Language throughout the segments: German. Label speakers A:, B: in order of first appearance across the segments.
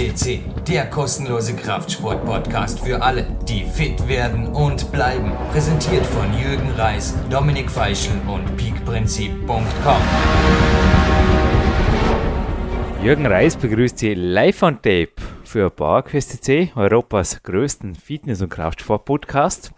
A: FCC, der kostenlose Kraftsport-Podcast für alle, die fit werden und bleiben. Präsentiert von Jürgen Reis, Dominik Feischl und peakprinzip.com.
B: Jürgen Reis begrüßt Sie live on tape für PowerQuest CC, Europas größten Fitness- und Kraftsport-Podcast.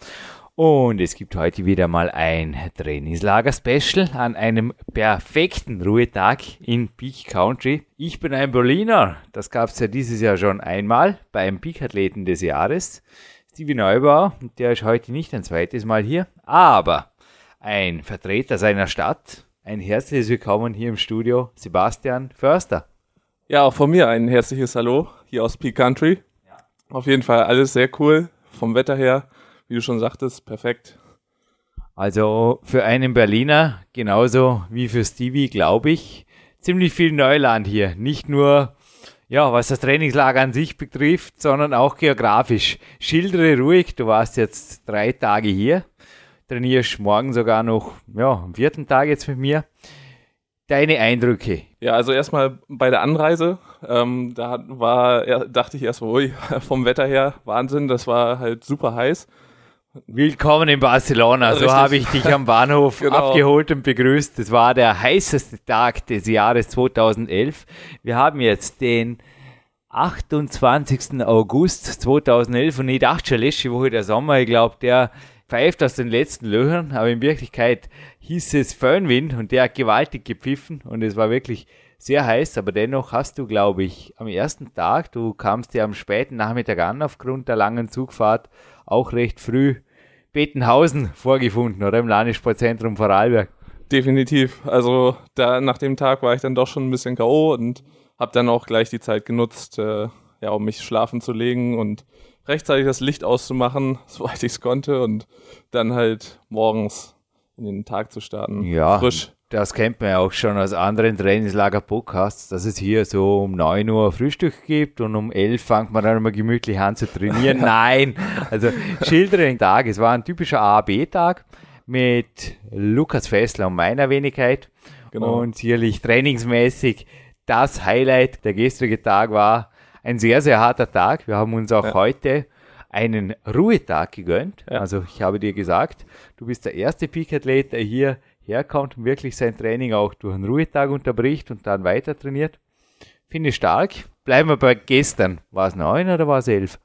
B: Und es gibt heute wieder mal ein Trainingslager-Special an einem perfekten Ruhetag in Peak Country. Ich bin ein Berliner. Das gab es ja dieses Jahr schon einmal beim Peak-Athleten des Jahres. Stevie Neubauer, der ist heute nicht ein zweites Mal hier, aber ein Vertreter seiner Stadt. Ein herzliches Willkommen hier im Studio, Sebastian Förster.
C: Ja, auch von mir ein herzliches Hallo hier aus Peak Country. Ja. Auf jeden Fall alles sehr cool vom Wetter her wie du schon sagtest, perfekt.
B: Also für einen Berliner, genauso wie für Stevie, glaube ich, ziemlich viel Neuland hier. Nicht nur, ja, was das Trainingslager an sich betrifft, sondern auch geografisch. Schildere ruhig, du warst jetzt drei Tage hier, trainierst morgen sogar noch, ja, am vierten Tag jetzt mit mir. Deine Eindrücke?
C: Ja, also erstmal bei der Anreise, ähm, da war, dachte ich erst, ui, vom Wetter her Wahnsinn, das war halt super heiß.
B: Willkommen in Barcelona. So habe ich dich am Bahnhof genau. abgeholt und begrüßt. Es war der heißeste Tag des Jahres 2011. Wir haben jetzt den 28. August 2011 und ich dachte schon letzte Woche der Sommer, ich glaube, der pfeift aus den letzten Löchern, aber in Wirklichkeit hieß es Föhnwind und der hat gewaltig gepfiffen und es war wirklich sehr heiß, aber dennoch hast du, glaube ich, am ersten Tag, du kamst ja am späten Nachmittag an aufgrund der langen Zugfahrt, auch recht früh Betenhausen vorgefunden oder im Landessportzentrum Vorarlberg.
C: Definitiv. Also da nach dem Tag war ich dann doch schon ein bisschen K.O. und habe dann auch gleich die Zeit genutzt, äh, ja, um mich schlafen zu legen und rechtzeitig das Licht auszumachen, soweit ich es konnte und dann halt morgens in den Tag zu starten.
B: Ja, frisch das kennt man ja auch schon aus anderen Trainingslager-Podcasts, dass es hier so um 9 Uhr Frühstück gibt und um 11 fängt man dann mal gemütlich an zu trainieren. Nein, also schildere den Tag. Es war ein typischer A-B-Tag mit Lukas Fessler und meiner Wenigkeit. Genau. Und sicherlich trainingsmäßig das Highlight. Der gestrige Tag war ein sehr, sehr harter Tag. Wir haben uns auch ja. heute einen Ruhetag gegönnt. Ja. Also ich habe dir gesagt, du bist der erste Peak-Athlet, der hier herkommt und wirklich sein Training auch durch einen Ruhetag unterbricht und dann weiter trainiert. Finde ich stark. Bleiben wir bei gestern. War es neun oder war es elf?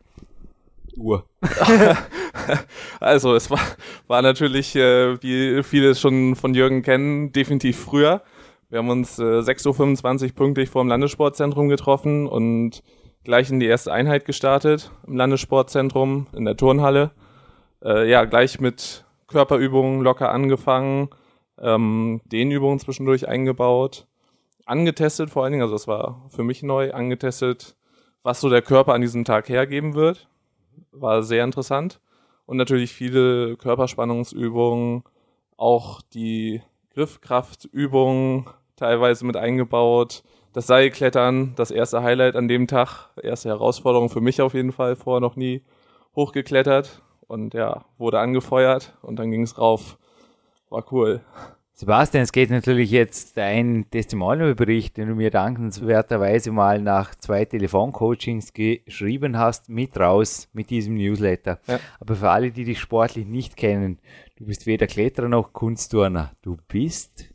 C: Uhr. also es war, war natürlich, äh, wie viele es schon von Jürgen kennen, definitiv früher. Wir haben uns äh, 6.25 Uhr pünktlich vor dem Landessportzentrum getroffen und gleich in die erste Einheit gestartet im Landessportzentrum in der Turnhalle. Äh, ja, gleich mit Körperübungen locker angefangen, ähm, Dehnübungen zwischendurch eingebaut, angetestet vor allen Dingen, also das war für mich neu, angetestet, was so der Körper an diesem Tag hergeben wird. War sehr interessant. Und natürlich viele Körperspannungsübungen, auch die Griffkraftübungen teilweise mit eingebaut. Das Seilklettern, das erste Highlight an dem Tag, erste Herausforderung für mich auf jeden Fall, vorher noch nie hochgeklettert und ja, wurde angefeuert und dann ging es rauf war cool.
B: Sebastian, es geht natürlich jetzt dein Testimonialbericht, den du mir dankenswerterweise mal nach zwei Telefoncoachings geschrieben hast, mit raus mit diesem Newsletter. Ja. Aber für alle, die dich sportlich nicht kennen, du bist weder Kletterer noch Kunstturner. Du bist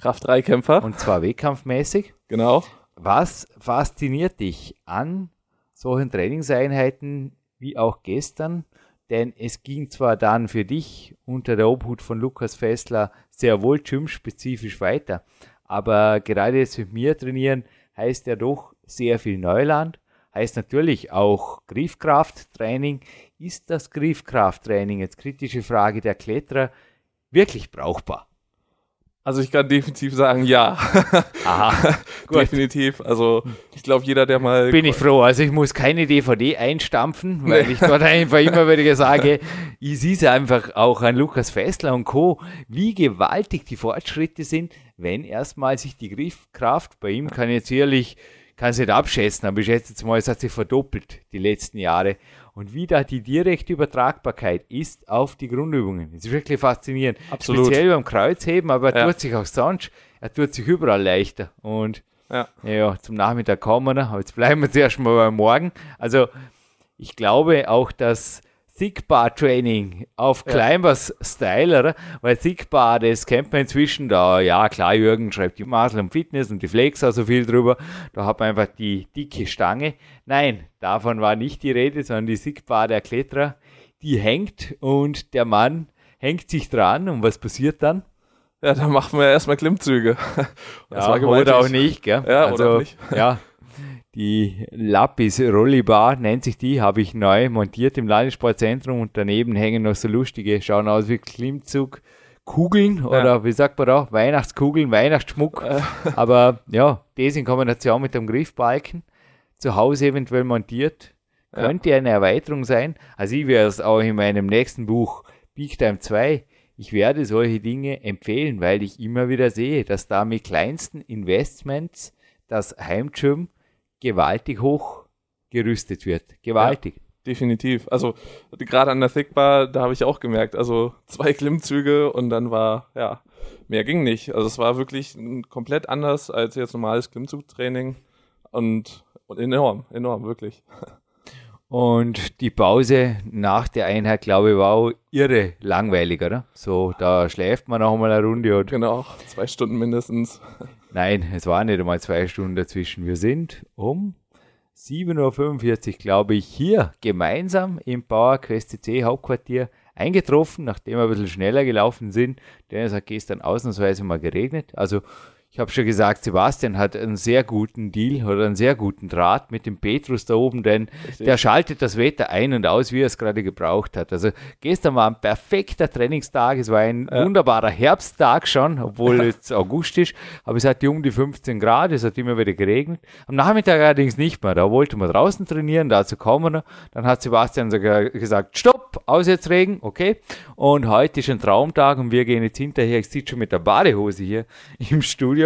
C: Kraft-3-Kämpfer.
B: Und zwar wettkampfmäßig.
C: Genau.
B: Was fasziniert dich an solchen Trainingseinheiten wie auch gestern? Denn es ging zwar dann für dich unter der Obhut von Lukas Fessler sehr wohl gym-spezifisch weiter, aber gerade jetzt mit mir trainieren heißt ja doch sehr viel Neuland, heißt natürlich auch Griffkrafttraining. Ist das Griffkrafttraining, jetzt kritische Frage der Kletterer, wirklich brauchbar?
C: Also ich kann definitiv sagen, ja. Aha, definitiv. Also ich glaube, jeder, der mal...
B: Bin ich froh. Also ich muss keine DVD einstampfen, weil nee. ich dort einfach immer wieder sage, ich sehe es einfach auch an Lukas Fessler und Co., wie gewaltig die Fortschritte sind, wenn erstmal sich die Griffkraft, bei ihm kann jetzt ehrlich, kann es nicht abschätzen, aber ich schätze jetzt mal, es hat sich verdoppelt die letzten Jahre und wie da die direkte Übertragbarkeit ist auf die Grundübungen. Das ist wirklich faszinierend. Absolut. Speziell beim Kreuzheben, aber er ja. tut sich auch sonst, er tut sich überall leichter. Und
C: Ja.
B: ja, zum Nachmittag kommen wir. Aber jetzt bleiben wir zuerst mal beim Morgen. Also ich glaube auch, dass Thick Bar Training auf
C: Ja.
B: Climbers Style, oder? Weil Thick Bar, das kennt man inzwischen da, ja klar, Jürgen schreibt die Muscle und Fitness und die Flexer so viel drüber. Da hat man einfach die dicke Stange. Nein, davon war nicht die Rede, sondern die Thick Bar der Kletterer, die hängt und der Mann hängt sich dran und was passiert dann?
C: Ja, dann machen wir erstmal Klimmzüge. Das war gewaltig.
B: oder auch nicht, gell?
C: Ja, oder
B: also,
C: auch nicht.
B: Ja, die Lapis Rollibar nennt sich die, habe ich neu montiert im Landessportzentrum und daneben hängen noch so lustige, schauen aus wie Klimmzugkugeln oder wie sagt man da, Weihnachtskugeln, Weihnachtsschmuck. Aber ja, das in Kombination mit dem Griffbalken, zu Hause eventuell montiert,
C: Ja.
B: könnte eine Erweiterung sein. Also ich werde es auch in meinem nächsten Buch Big Time 2 ich werde solche Dinge empfehlen, weil ich immer wieder sehe, dass da mit kleinsten Investments das Heimgym gewaltig hoch gerüstet wird. Gewaltig.
C: Definitiv. Also gerade an der Thick Bar, da habe ich auch gemerkt, also zwei Klimmzüge und dann war, ja, mehr ging nicht. Also es war wirklich komplett anders als jetzt normales Klimmzugtraining und, und enorm, enorm, wirklich.
B: Und die Pause nach der Einheit, glaube ich, war auch irre langweilig, oder? So, da schläft man noch mal eine Runde und
C: Genau, zwei Stunden mindestens.
B: Nein, es waren nicht einmal zwei Stunden dazwischen. Wir sind um 7.45 Uhr, glaube ich, hier gemeinsam im Power Quest CC Hauptquartier eingetroffen, nachdem wir ein bisschen schneller gelaufen sind, denn es hat gestern ausnahmsweise mal geregnet. Also ich habe schon gesagt, Sebastian hat einen sehr guten Deal oder einen sehr guten Draht mit dem Petrus da oben, denn
C: Richtig.
B: der schaltet das Wetter ein und aus, wie er es gerade gebraucht hat. Also gestern war ein perfekter Trainingstag, es war ein
C: Ja.
B: wunderbarer Herbsttag schon, obwohl jetzt August ist, aber es hatte um die 15 Grad, es hat immer wieder geregnet. Am Nachmittag allerdings nicht mehr, da wollte man draußen trainieren, dazu kommen wir. Dann hat Sebastian sogar gesagt, stopp, aus jetzt Regen, okay. Und heute ist ein Traumtag und wir gehen jetzt hinterher, ich sitze schon mit der Badehose hier im Studio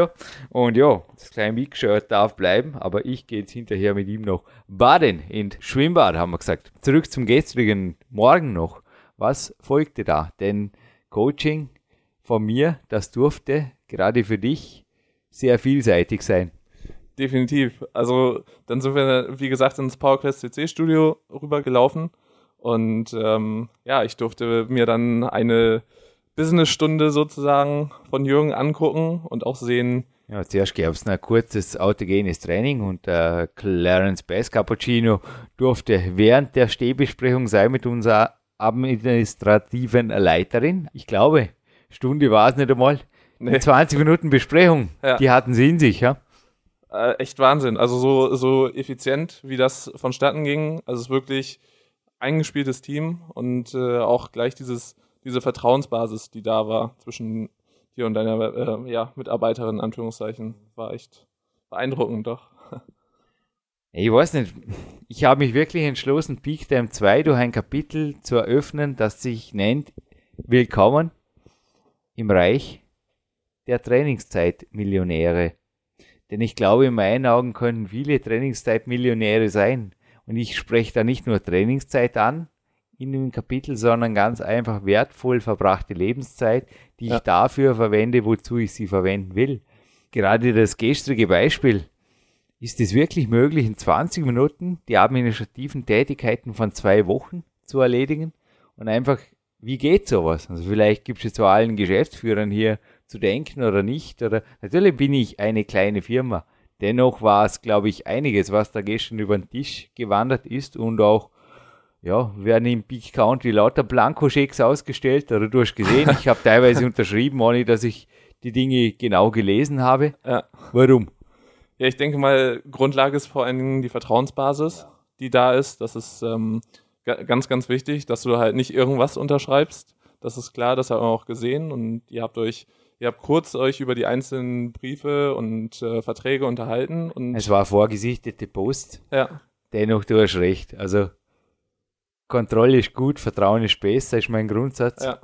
B: und ja, das kleine Mix-Shirt darf bleiben, aber ich gehe jetzt hinterher mit ihm noch baden in Schwimmbad, haben wir gesagt. Zurück zum gestrigen Morgen noch. Was folgte da? Denn Coaching von mir, das durfte gerade für dich sehr vielseitig sein.
C: Definitiv. Also dann sind wir, wie gesagt, ins PowerQuest CC Studio rübergelaufen und ähm, ja, ich durfte mir dann eine Businessstunde sozusagen von Jürgen angucken und auch sehen,
B: Ja, zuerst gab es ein kurzes autogenes Training und äh, Clarence Bass Cappuccino durfte während der Stehbesprechung sein mit unserer administrativen Leiterin. Ich glaube, Stunde war es nicht einmal.
C: Nee.
B: 20 Minuten Besprechung,
C: Ja.
B: die hatten sie in sich, ja.
C: äh, echt Wahnsinn. Also so, so effizient, wie das vonstatten ging. Also es ist wirklich eingespieltes Team und äh, auch gleich dieses, diese Vertrauensbasis, die da war zwischen dir und deiner äh, ja, Mitarbeiterin, in Anführungszeichen, war echt beeindruckend doch.
B: Ich weiß nicht, ich habe mich wirklich entschlossen, Peak Time 2 durch ein Kapitel zu eröffnen, das sich nennt Willkommen im Reich der Trainingszeitmillionäre. Denn ich glaube, in meinen Augen können viele Trainingszeitmillionäre sein. Und ich spreche da nicht nur Trainingszeit an in dem Kapitel, sondern ganz einfach wertvoll verbrachte Lebenszeit, die
C: Ja.
B: ich dafür verwende, wozu ich sie verwenden will. Gerade das gestrige Beispiel. Ist es wirklich möglich, in 20 Minuten die administrativen Tätigkeiten von zwei Wochen zu erledigen? Und einfach, wie geht sowas? Also vielleicht gibt es jetzt zu allen Geschäftsführern hier zu denken oder nicht. Oder natürlich bin ich eine kleine Firma. Dennoch war es, glaube ich, einiges, was da gestern über den Tisch gewandert ist und auch, ja, werden im Big Country lauter Blankoschecks ausgestellt. Oder du hast gesehen, ich habe teilweise unterschrieben, ohne dass ich die Dinge genau gelesen habe.
C: Ja.
B: Warum?
C: Ja, ich denke mal, Grundlage ist vor allen Dingen die Vertrauensbasis, die da ist. Das ist ähm, ga- ganz, ganz wichtig, dass du halt nicht irgendwas unterschreibst. Das ist klar, das haben wir auch gesehen und ihr habt euch, ihr habt kurz euch über die einzelnen Briefe und äh, Verträge unterhalten und
B: Es war vorgesichtete Post.
C: ja,
B: Dennoch, du hast recht. Also, Kontrolle ist gut, Vertrauen ist besser, ist mein Grundsatz.
C: ja,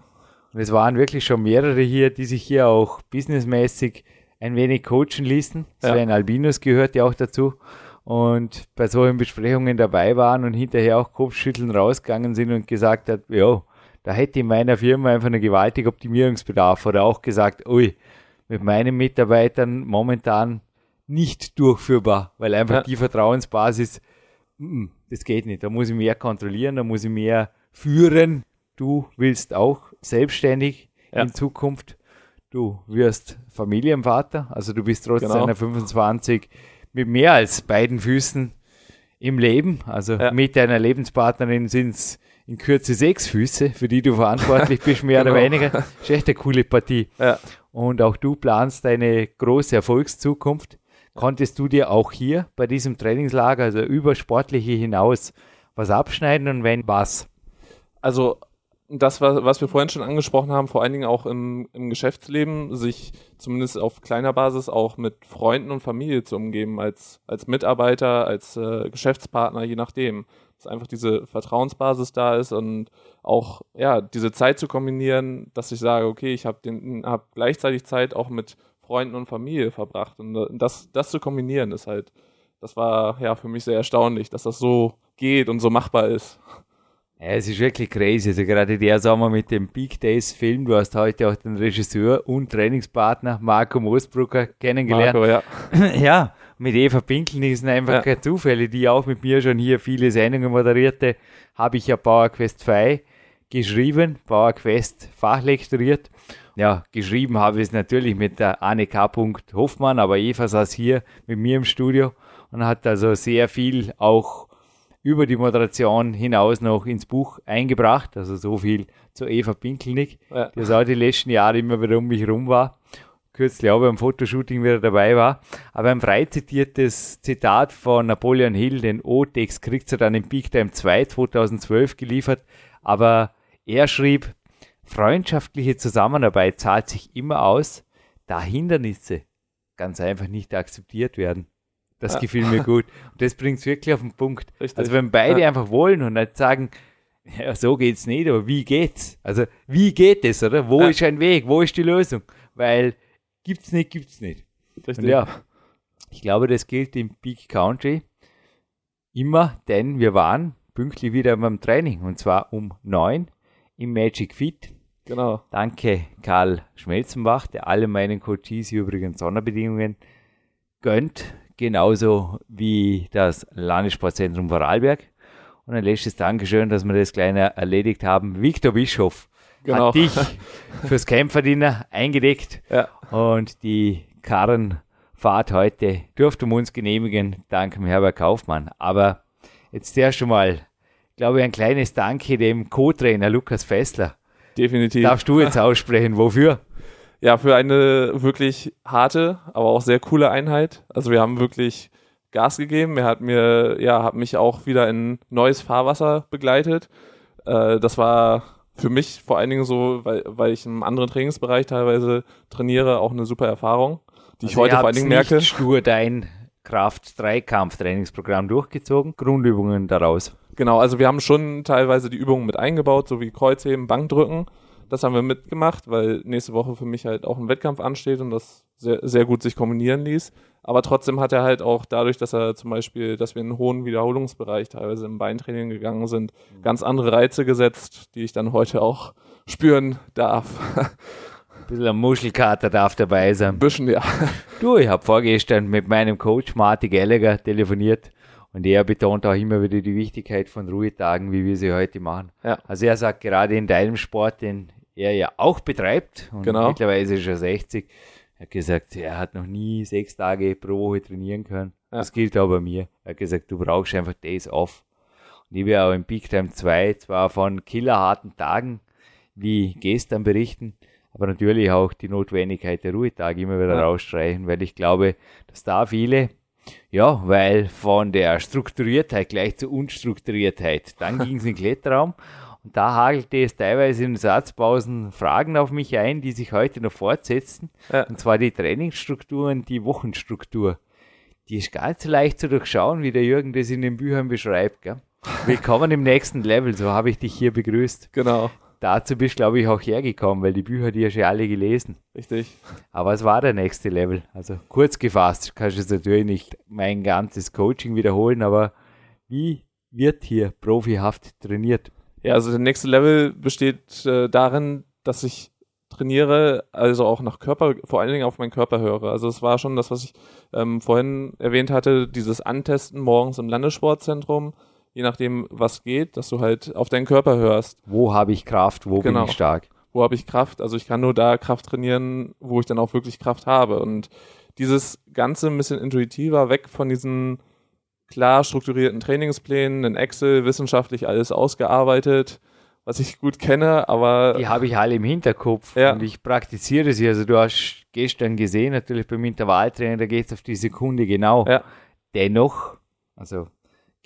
B: Und es waren wirklich schon mehrere hier, die sich hier auch businessmäßig ein wenig coachen ließen.
C: Ja.
B: Sven Albinus gehört ja auch dazu. Und bei solchen Besprechungen dabei waren und hinterher auch Kopfschütteln rausgegangen sind und gesagt hat, ja, da hätte in meiner Firma einfach einen gewaltigen Optimierungsbedarf. Oder auch gesagt, ui, mit meinen Mitarbeitern momentan nicht durchführbar, weil einfach
C: Ja.
B: die Vertrauensbasis, mm, das geht nicht. Da muss ich mehr kontrollieren, da muss ich mehr führen. Du willst auch selbstständig
C: Ja.
B: in Zukunft. Du wirst Familienvater, also du bist trotz
C: Genau.
B: deiner 25 mit mehr als beiden Füßen im Leben. Also
C: Ja.
B: mit deiner Lebenspartnerin sind es in Kürze sechs Füße, für die du verantwortlich bist, mehr oder
C: Genau.
B: weniger. Ist echt eine coole Partie.
C: Ja.
B: Und auch du planst eine große Erfolgszukunft. Konntest du dir auch hier bei diesem Trainingslager, also über Sportliche hinaus, was abschneiden und wenn was?
C: Also das, was, wir vorhin schon angesprochen haben, vor allen Dingen auch im, im Geschäftsleben, sich zumindest auf kleiner Basis auch mit Freunden und Familie zu umgeben, als, als Mitarbeiter, als äh, Geschäftspartner, je nachdem. Dass einfach diese Vertrauensbasis da ist und auch ja diese Zeit zu kombinieren, dass ich sage, okay, ich habe hab gleichzeitig Zeit auch mit Freunden und Familie verbracht. Und äh, das, das zu kombinieren ist halt, das war ja für mich sehr erstaunlich, dass das so geht und so machbar ist.
B: Ja, es ist wirklich crazy. Also gerade der Sommer mit dem Big Days Film. Du hast heute auch den Regisseur und Trainingspartner Marco Moosbrucker kennengelernt.
C: Marco, ja.
B: ja, mit Eva Pinkeln sind einfach
C: Ja.
B: keine Zufälle, die auch mit mir schon hier viele Sendungen moderierte, habe ich ja Power Quest 2 geschrieben, Power Quest fachlektoriert. Ja, geschrieben habe ich es natürlich mit der Anne K. Hoffmann, aber Eva saß hier mit mir im Studio und hat also sehr viel auch über die Moderation hinaus noch ins Buch eingebracht. Also so viel zu Eva Pinkelnick,
C: Ja.
B: die auch die letzten Jahre immer wieder um mich rum war kürzlich auch beim Fotoshooting wieder dabei war. Aber ein frei zitiertes Zitat von Napoleon Hill, den O-Text kriegt er dann im Peak Time 2 2012 geliefert. Aber er schrieb, freundschaftliche Zusammenarbeit zahlt sich immer aus, da Hindernisse ganz einfach nicht akzeptiert werden. Das
C: Ja.
B: gefiel mir gut. Und das bringt es wirklich auf den Punkt.
C: Richtig.
B: Also wenn beide
C: Ja.
B: einfach wollen und nicht sagen, ja, so geht's nicht, aber wie geht's? Also wie geht es, oder? Wo
C: Ja.
B: ist ein Weg? Wo ist die Lösung? Weil gibt's nicht, gibt's nicht.
C: Richtig.
B: Und ja, ich glaube, das gilt im Peak Country immer, denn wir waren pünktlich wieder beim Training und zwar um neun im Magic Fit.
C: Genau.
B: Danke Karl Schmelzenbach, der alle meinen Coaches übrigens Sonderbedingungen gönnt, genauso wie das Landessportzentrum Vorarlberg. Und ein letztes Dankeschön, dass wir das kleine erledigt haben. Viktor Bischof
C: Genau.
B: hat dich fürs Kämpferdiener eingedeckt
C: Ja.
B: und die Karrenfahrt heute durften wir uns genehmigen, dank dem Herbert Kaufmann. Aber jetzt erst einmal, glaube ich, ein kleines Danke dem Co-Trainer Lukas Fessler.
C: Definitiv.
B: Darfst du jetzt aussprechen, wofür?
C: Ja, für eine wirklich harte, aber auch sehr coole Einheit. Also wir haben wirklich Gas gegeben. Er hat mir, ja, hat mich auch wieder in neues Fahrwasser begleitet. Äh, das war für mich vor allen Dingen so, weil, weil ich einem anderen Trainingsbereich teilweise trainiere, auch eine super Erfahrung, die ich
B: Also
C: heute
B: ihr
C: vor allen Dingen merke.
B: nicht stur dein Kraft-Dreikampf-Trainingsprogramm durchgezogen, Grundübungen daraus.
C: Genau, also wir haben schon teilweise die Übungen mit eingebaut, so wie Kreuzheben, Bankdrücken. Das haben wir mitgemacht, weil nächste Woche für mich halt auch ein Wettkampf ansteht und das sehr, sehr gut sich kombinieren ließ. Aber trotzdem hat er halt auch dadurch, dass er zum Beispiel, dass wir in einen hohen Wiederholungsbereich teilweise im Beintraining gegangen sind, ganz andere Reize gesetzt, die ich dann heute auch spüren darf.
B: Ein bisschen ein Muschelkater darf dabei sein.
C: Ein bisschen, ja.
B: Du, ich habe vorgestern mit meinem Coach Marty Gallagher telefoniert und er betont auch immer wieder die Wichtigkeit von Ruhetagen, wie wir sie heute machen.
C: Ja.
B: Also er sagt gerade in deinem Sport, den er ja auch betreibt und
C: Genau.
B: mittlerweile ist er 60, er hat gesagt, er hat noch nie sechs Tage pro Woche trainieren können.
C: Ja.
B: Das gilt auch bei mir. Er hat gesagt, du brauchst einfach Days off. Und ich will auch im Peak Time 2 zwar von killerharten Tagen wie gestern berichten, aber natürlich auch die Notwendigkeit der Ruhetage immer wieder
C: Ja.
B: rausstreichen, weil ich glaube, dass da viele, ja, weil von der Strukturiertheit gleich zur Unstrukturiertheit, dann ging es in den Kletterraum und da hagelte es teilweise in Satzpausen Fragen auf mich ein, die sich heute noch fortsetzen,
C: Ja.
B: und zwar die Trainingsstruktur und die Wochenstruktur. Die ist gar nicht so leicht zu durchschauen, wie der Jürgen das in den Büchern beschreibt. Gell? Willkommen im nächsten Level, so habe ich dich hier begrüßt.
C: Genau.
B: Dazu bist, glaube ich, auch hergekommen, weil die Bücher, die hast du ja alle gelesen.
C: Richtig.
B: Aber es war der nächste Level. Also kurz gefasst, kannst du jetzt natürlich nicht mein ganzes Coaching wiederholen, aber wie wird hier profihaft trainiert?
C: Ja, also der nächste Level besteht äh, darin, dass ich trainiere, also auch nach Körper, vor allen Dingen auf meinen Körper höre. Also es war schon das, was ich ähm, vorhin erwähnt hatte, dieses Antesten morgens im Landessportzentrum, je nachdem, was geht, dass du halt auf deinen Körper hörst.
B: Wo habe ich Kraft, wo genau. bin ich stark?
C: Wo habe ich Kraft? Also ich kann nur da Kraft trainieren, wo ich dann auch wirklich Kraft habe. Und dieses Ganze ein bisschen intuitiver, weg von diesen klar strukturierten Trainingsplänen, in Excel, wissenschaftlich alles ausgearbeitet, was ich gut kenne, aber.
B: Die habe ich alle im Hinterkopf ja. und ich praktiziere sie. Also du hast gestern gesehen, natürlich beim Intervalltraining, da geht es auf die Sekunde genau. Ja. Dennoch, also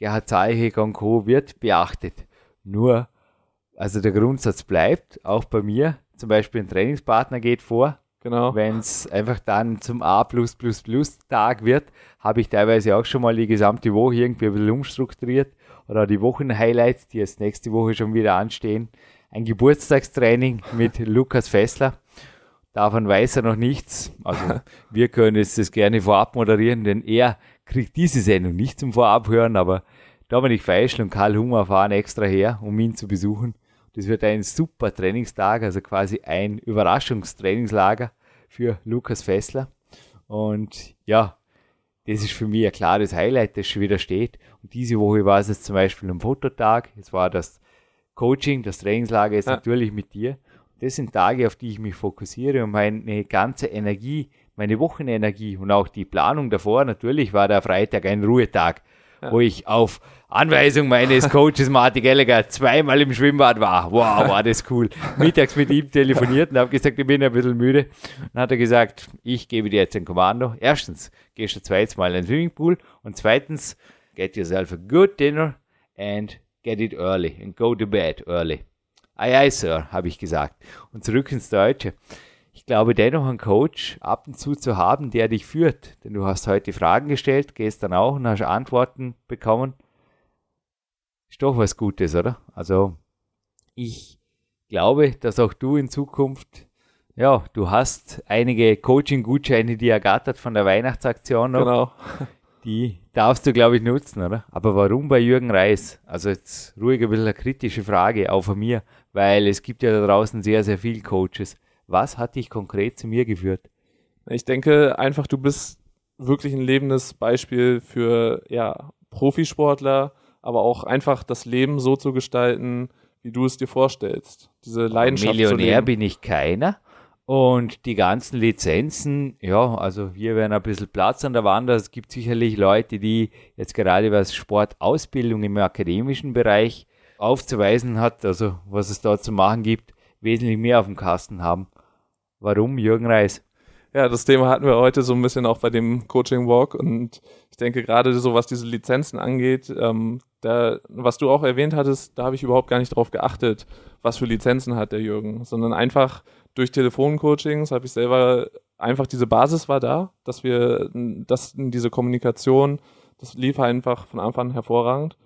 B: Gerhard Zeichig und Co. wird beachtet. Nur, also der Grundsatz bleibt, auch bei mir, zum Beispiel ein Trainingspartner geht vor, Genau. Wenn es einfach dann zum A Tag wird, habe ich teilweise auch schon mal die gesamte Woche irgendwie ein bisschen umstrukturiert oder die Wochenhighlights, die jetzt nächste Woche schon wieder anstehen. Ein Geburtstagstraining mit Lukas Fessler. Davon weiß er noch nichts. Also wir können jetzt das gerne vorab moderieren, denn er kriegt diese Sendung nicht zum Vorabhören, aber Dominik Feischl und Karl Hummer fahren extra her, um ihn zu besuchen. Das wird ein super Trainingstag, also quasi ein Überraschungstrainingslager für Lukas Fessler. Und ja, das ist für mich ein klares Highlight, das schon wieder steht. Und diese Woche war es jetzt zum Beispiel ein Fototag. Es war das Coaching, das Trainingslager ist ja. natürlich mit dir. Das sind Tage, auf die ich mich fokussiere und meine ganze Energie, meine Wochenenergie und auch die Planung davor. Natürlich war der Freitag ein Ruhetag, ja. wo ich auf Anweisung meines Coaches Martin Gallagher zweimal im Schwimmbad war. Wow, war das cool. Mittags mit ihm telefoniert und habe gesagt, ich bin ein bisschen müde. Dann hat er gesagt, ich gebe dir jetzt ein Kommando. Erstens, gehst du zweites Mal in den Swimmingpool und zweitens, get yourself a good dinner and get it early and go to bed early. Aye, aye, Sir, habe ich gesagt. Und zurück ins Deutsche. Ich glaube dennoch einen Coach ab und zu zu haben, der dich führt. Denn du hast heute Fragen gestellt, gestern auch und hast Antworten bekommen ist doch was Gutes, oder? Also ich glaube, dass auch du in Zukunft, ja, du hast einige Coaching-Gutscheine, die ergattert von der Weihnachtsaktion noch. Genau. Die darfst du, glaube ich, nutzen, oder? Aber warum bei Jürgen Reis? Also jetzt ruhig ein bisschen eine kritische Frage, auch von mir, weil es gibt ja da draußen sehr, sehr viele Coaches. Was hat dich konkret zu mir geführt?
C: Ich denke einfach, du bist wirklich ein lebendes Beispiel für ja, Profisportler, aber auch einfach das Leben so zu gestalten, wie du es dir vorstellst. Diese Leidenschaft.
B: Millionär bin ich keiner. Und die ganzen Lizenzen, ja, also hier wären ein bisschen Platz an der Wand. Es gibt sicherlich Leute, die jetzt gerade was Sportausbildung im akademischen Bereich aufzuweisen hat, also was es da zu machen gibt, wesentlich mehr auf dem Kasten haben. Warum Jürgen Reis?
C: Ja, das Thema hatten wir heute so ein bisschen auch bei dem Coaching Walk und ich denke gerade so, was diese Lizenzen angeht, ähm, da, was du auch erwähnt hattest, da habe ich überhaupt gar nicht drauf geachtet, was für Lizenzen hat der Jürgen, sondern einfach durch Telefoncoachings habe ich selber einfach diese Basis war da, dass wir, dass diese Kommunikation, das lief einfach von Anfang an hervorragend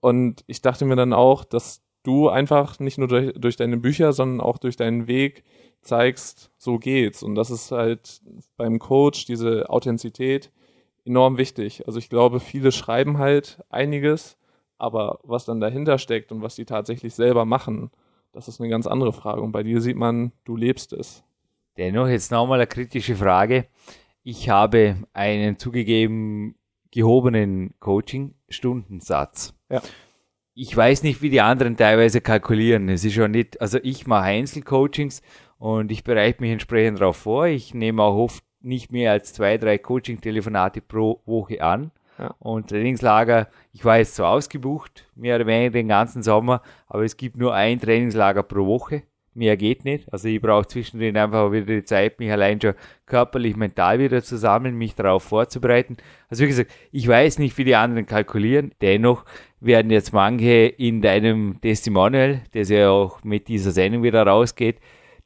C: und ich dachte mir dann auch, dass du einfach nicht nur durch, durch deine Bücher, sondern auch durch deinen Weg zeigst, so geht's. Und das ist halt beim Coach diese Authentizität enorm wichtig. Also ich glaube, viele schreiben halt einiges, aber was dann dahinter steckt und was die tatsächlich selber machen, das ist eine ganz andere Frage. Und bei dir sieht man, du lebst es.
B: Dennoch jetzt nochmal eine kritische Frage. Ich habe einen zugegeben gehobenen Coaching-Stundensatz. Ja ich weiß nicht, wie die anderen teilweise kalkulieren. Es ist schon nicht, also ich mache Einzelcoachings und ich bereite mich entsprechend darauf vor. Ich nehme auch oft nicht mehr als zwei, drei Coaching-Telefonate pro Woche an. Ja. Und Trainingslager, ich war jetzt so ausgebucht, mehr oder weniger den ganzen Sommer, aber es gibt nur ein Trainingslager pro Woche. Mehr geht nicht. Also ich brauche zwischendrin einfach wieder die Zeit, mich allein schon körperlich, mental wieder zu sammeln, mich darauf vorzubereiten. Also wie gesagt, ich weiß nicht, wie die anderen kalkulieren. Dennoch werden jetzt manche in deinem Testimonial, das ja auch mit dieser Sendung wieder rausgeht,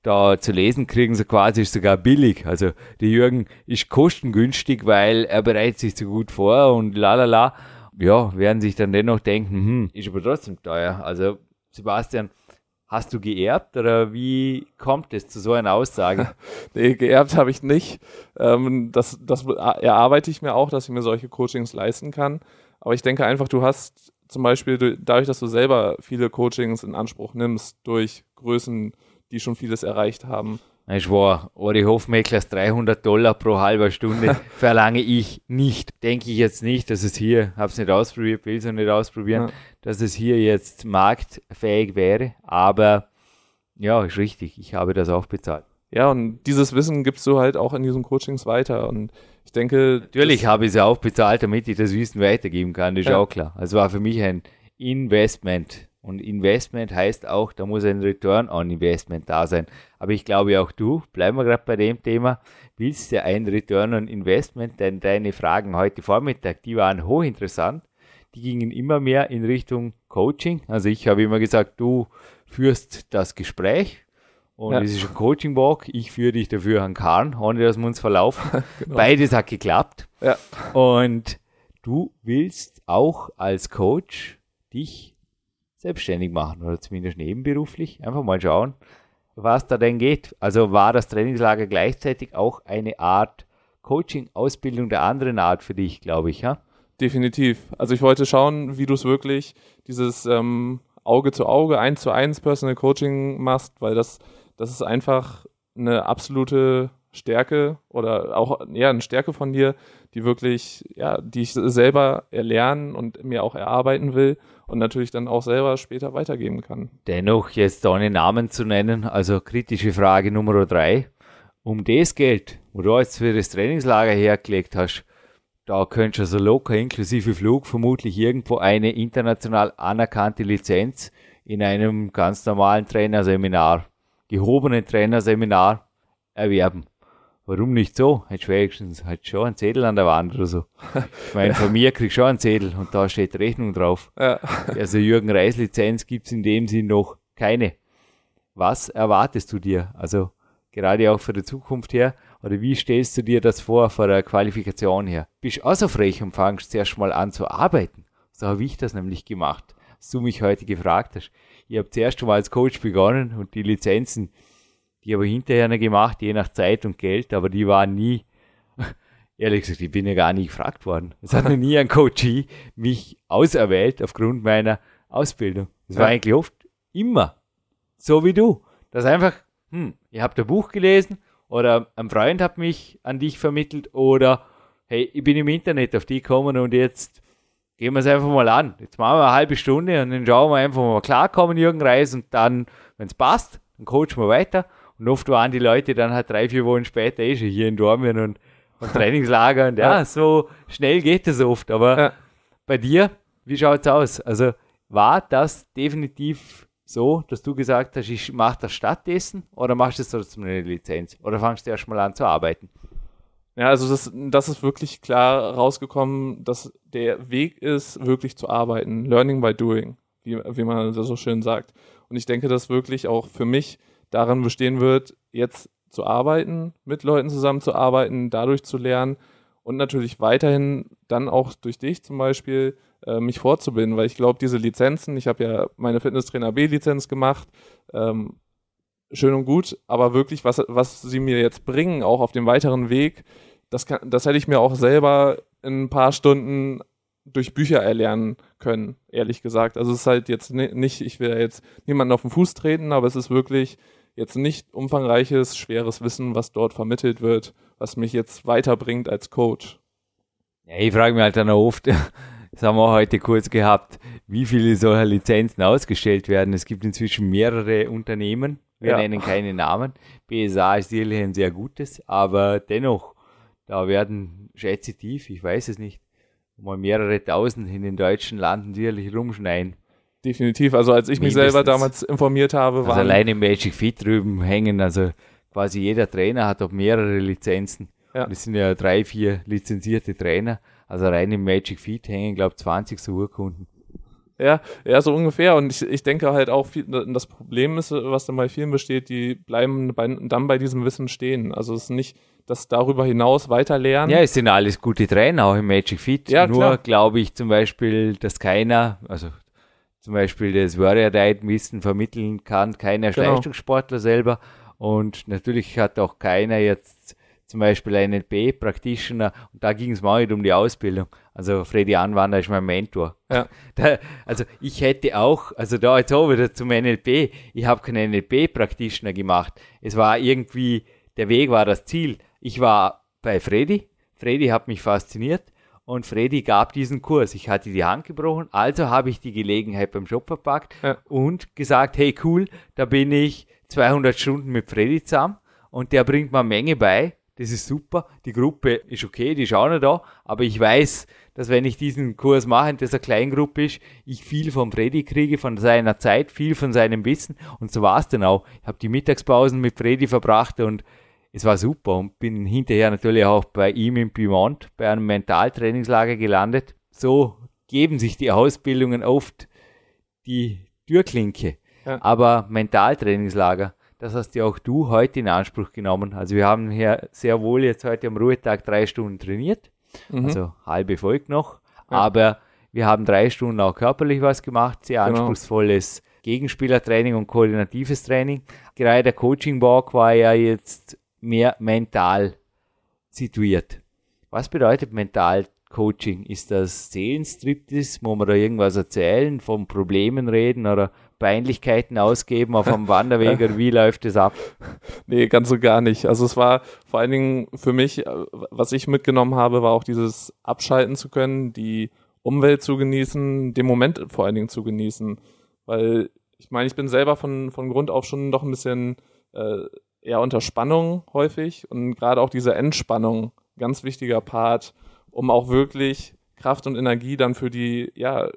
B: da zu lesen kriegen sie quasi sogar billig. Also der Jürgen ist kostengünstig, weil er bereitet sich so gut vor und la la la. Ja, werden sich dann dennoch denken, hm, ist aber trotzdem teuer. Also Sebastian, Hast du geerbt oder wie kommt es zu so einer Aussage?
C: nee, geerbt habe ich nicht. Ähm, das, das erarbeite ich mir auch, dass ich mir solche Coachings leisten kann. Aber ich denke einfach, du hast zum Beispiel dadurch, dass du selber viele Coachings in Anspruch nimmst, durch Größen, die schon vieles erreicht haben,
B: Ein Schwor, Ori Hofmecklers 300 Dollar pro halber Stunde verlange ich nicht. Denke ich jetzt nicht, dass es hier, habe es nicht ausprobiert, will es nicht ausprobieren, ja. dass es hier jetzt marktfähig wäre. Aber ja, ist richtig. Ich habe das auch bezahlt.
C: Ja, und dieses Wissen gibst du halt auch in diesen Coachings weiter. Und ich denke.
B: Natürlich habe ich es ja auch bezahlt, damit ich das Wissen weitergeben kann, das ist ja. auch klar. Also war für mich ein Investment. Und Investment heißt auch, da muss ein Return on Investment da sein. Aber ich glaube auch du, bleiben wir gerade bei dem Thema, willst du ein Return on Investment, denn deine Fragen heute Vormittag, die waren hochinteressant. Die gingen immer mehr in Richtung Coaching. Also ich habe immer gesagt, du führst das Gespräch und ja. es ist ein Coaching-Walk. Ich führe dich dafür an Karren, ohne dass wir uns verlaufen. genau. Beides hat geklappt. Ja. Und du willst auch als Coach dich selbstständig machen oder zumindest nebenberuflich. Einfach mal schauen, was da denn geht. Also war das Trainingslager gleichzeitig auch eine Art Coaching-Ausbildung der anderen Art für dich, glaube ich, ja?
C: Definitiv. Also ich wollte schauen, wie du es wirklich, dieses ähm, Auge zu Auge, eins zu eins Personal Coaching machst, weil das, das ist einfach eine absolute Stärke oder auch ja, eine Stärke von dir, die wirklich, ja, die ich selber erlernen und mir auch erarbeiten will und natürlich dann auch selber später weitergeben kann.
B: Dennoch, jetzt da einen Namen zu nennen, also kritische Frage Nummer drei. Um das Geld, wo du jetzt für das Trainingslager hergelegt hast, da könntest du also locker inklusive Flug vermutlich irgendwo eine international anerkannte Lizenz in einem ganz normalen Trainerseminar, gehobenen Trainerseminar erwerben. Warum nicht so? Hättest wenigstens halt schon einen Zettel an der Wand oder so. Ich meine, von mir krieg ich schon einen Zettel und da steht Rechnung drauf. Ja. Also Jürgen Reis Lizenz gibt's in dem Sinn noch keine. Was erwartest du dir? Also gerade auch für die Zukunft her, oder wie stellst du dir das vor, vor der Qualifikation her? Bist auch so frech und fangst zuerst mal an zu arbeiten. So habe ich das nämlich gemacht, als du mich heute gefragt hast. Ich habe zuerst mal als Coach begonnen und die Lizenzen, die habe ich hinterher noch gemacht, je nach Zeit und Geld, aber die waren nie, ehrlich gesagt, ich bin ja gar nie gefragt worden. Es hat noch nie ein Coachie mich auserwählt aufgrund meiner Ausbildung. Es war eigentlich oft immer so wie du. Das einfach, hm, ihr habt ein Buch gelesen oder ein Freund hat mich an dich vermittelt oder hey, ich bin im Internet auf die gekommen und jetzt gehen wir es einfach mal an. Jetzt machen wir eine halbe Stunde und dann schauen wir einfach mal klarkommen, Jürgen Reis, und dann, wenn es passt, dann coachen wir weiter. Und oft waren die Leute dann halt drei, vier Wochen später eh schon hier in Dormien und, und Trainingslager und ja, so schnell geht es oft. Aber ja. bei dir, wie schaut es aus? Also war das definitiv so, dass du gesagt hast, ich mache das stattdessen oder machst du es trotzdem eine Lizenz? Oder fangst du erst mal an zu arbeiten?
C: Ja, also das, das ist wirklich klar rausgekommen, dass der Weg ist, wirklich zu arbeiten. Learning by doing, wie, wie man so schön sagt. Und ich denke, dass wirklich auch für mich daran bestehen wird, jetzt zu arbeiten, mit Leuten zusammenzuarbeiten, dadurch zu lernen und natürlich weiterhin dann auch durch dich zum Beispiel äh, mich fortzubilden, weil ich glaube, diese Lizenzen, ich habe ja meine Fitnesstrainer B-Lizenz gemacht, ähm, schön und gut, aber wirklich, was, was sie mir jetzt bringen, auch auf dem weiteren Weg, das, kann, das hätte ich mir auch selber in ein paar Stunden durch Bücher erlernen können, ehrlich gesagt. Also es ist halt jetzt nicht, ich will jetzt niemanden auf den Fuß treten, aber es ist wirklich jetzt nicht umfangreiches, schweres Wissen, was dort vermittelt wird, was mich jetzt weiterbringt als Coach.
B: Ja, ich frage mich halt dann oft, das haben wir heute kurz gehabt, wie viele solcher Lizenzen ausgestellt werden. Es gibt inzwischen mehrere Unternehmen, wir ja. nennen keine Namen. BSA ist sicherlich ein sehr gutes, aber dennoch, da werden, schätze tief, ich weiß es nicht, mal mehrere tausend in den deutschen Landen sicherlich rumschneien.
C: Definitiv, also als ich mich selber damals informiert habe,
B: war. Also allein im Magic Fit drüben hängen, also quasi jeder Trainer hat auch mehrere Lizenzen. Ja. Das sind ja drei, vier lizenzierte Trainer. Also rein im Magic Feed hängen, glaube ich, 20 so Urkunden.
C: Ja, ja, so ungefähr. Und ich, ich denke halt auch, viel, das Problem ist, was dann bei vielen besteht, die bleiben bei, dann bei diesem Wissen stehen. Also es ist nicht, dass darüber hinaus weiter lernen.
B: Ja, es sind alles gute Trainer, auch im Magic Fit. Ja, Nur glaube ich zum Beispiel, dass keiner, also zum Beispiel das Warrior Diet Wissen vermitteln kann, keiner genau. Leistungssportler selber. Und natürlich hat auch keiner jetzt zum Beispiel NLP Practitioner und da ging es mal nicht um die Ausbildung. Also Freddy Anwander ist mein Mentor.
C: Ja.
B: Da, also ich hätte auch, also da jetzt auch wieder zum NLP, ich habe keinen NLP Practitioner gemacht. Es war irgendwie, der Weg war das Ziel. Ich war bei Freddy, Freddy hat mich fasziniert und Freddy gab diesen Kurs. Ich hatte die Hand gebrochen, also habe ich die Gelegenheit beim Job verpackt
C: Ja.
B: und gesagt, hey cool, da bin ich 200 Stunden mit Freddy zusammen und der bringt mir eine Menge bei. Das ist super. Die Gruppe ist okay, die ist auch noch da, aber ich weiß, dass wenn ich diesen Kurs mache und das eine Kleingruppe ist, ich viel von Freddy kriege, von seiner Zeit, viel von seinem Wissen und so war es dann auch. Ich habe die Mittagspausen mit Freddy verbracht und es war super und bin hinterher natürlich auch bei ihm in Piemont bei einem Mentaltrainingslager gelandet. So geben sich die Ausbildungen oft die Türklinke.
C: Ja.
B: Aber Mentaltrainingslager, das hast ja auch du heute in Anspruch genommen. Also wir haben hier sehr wohl jetzt heute am Ruhetag drei Stunden trainiert,
C: Mhm.
B: also halbe folgt noch,
C: Ja.
B: aber wir haben drei Stunden auch körperlich was gemacht, sehr
C: Genau.
B: anspruchsvolles Gegenspielertraining und koordinatives Training. Gerade der Coaching-Walk war ja jetzt mehr mental situiert. Was bedeutet Mental-Coaching? Ist das Seelenstriptease, wo wir da irgendwas erzählen, von Problemen reden oder Peinlichkeiten ausgeben auf einem Wanderweg oder wie läuft das ab?
C: Nee, ganz so gar nicht. Also es war vor allen Dingen für mich, äh, was ich mitgenommen habe, war auch dieses Abschalten zu können, die Umwelt zu genießen, den Moment vor allen Dingen zu genießen. Weil ich meine, ich bin selber von, von Grund auf schon doch ein bisschen äh, eher unter Spannung häufig und gerade auch diese Entspannung, ganz wichtiger Part, um auch wirklich Kraft und Energie dann für die ja,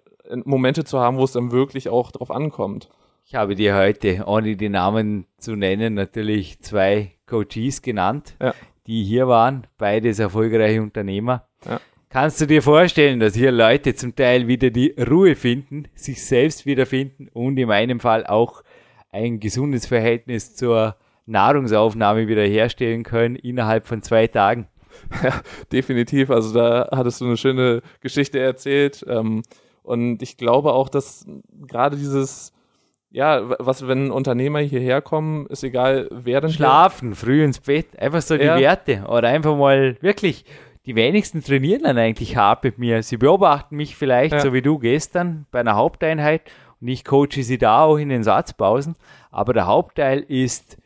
C: Momente zu haben, wo es dann wirklich auch drauf ankommt.
B: Ich habe dir heute, ohne die Namen zu nennen, natürlich zwei Coaches genannt,
C: Ja.
B: die hier waren, beides erfolgreiche Unternehmer.
C: Ja.
B: Kannst du dir vorstellen, dass hier Leute zum Teil wieder die Ruhe finden, sich selbst wiederfinden und in meinem Fall auch ein gesundes Verhältnis zur Nahrungsaufnahme wiederherstellen können innerhalb von zwei Tagen?
C: Definitiv, also da hattest du eine schöne Geschichte erzählt. Ähm, und ich glaube auch, dass gerade dieses, ja, was, wenn Unternehmer hierher kommen, ist egal, wer denn
B: Schlafen, früh ins Bett, einfach so die
C: Ja.
B: Werte. Oder einfach mal wirklich, die wenigsten trainieren dann eigentlich hart mit mir. Sie beobachten mich vielleicht,
C: Ja.
B: so wie du gestern, bei einer Haupteinheit und ich coache sie da auch in den Satzpausen. Aber der Hauptteil ist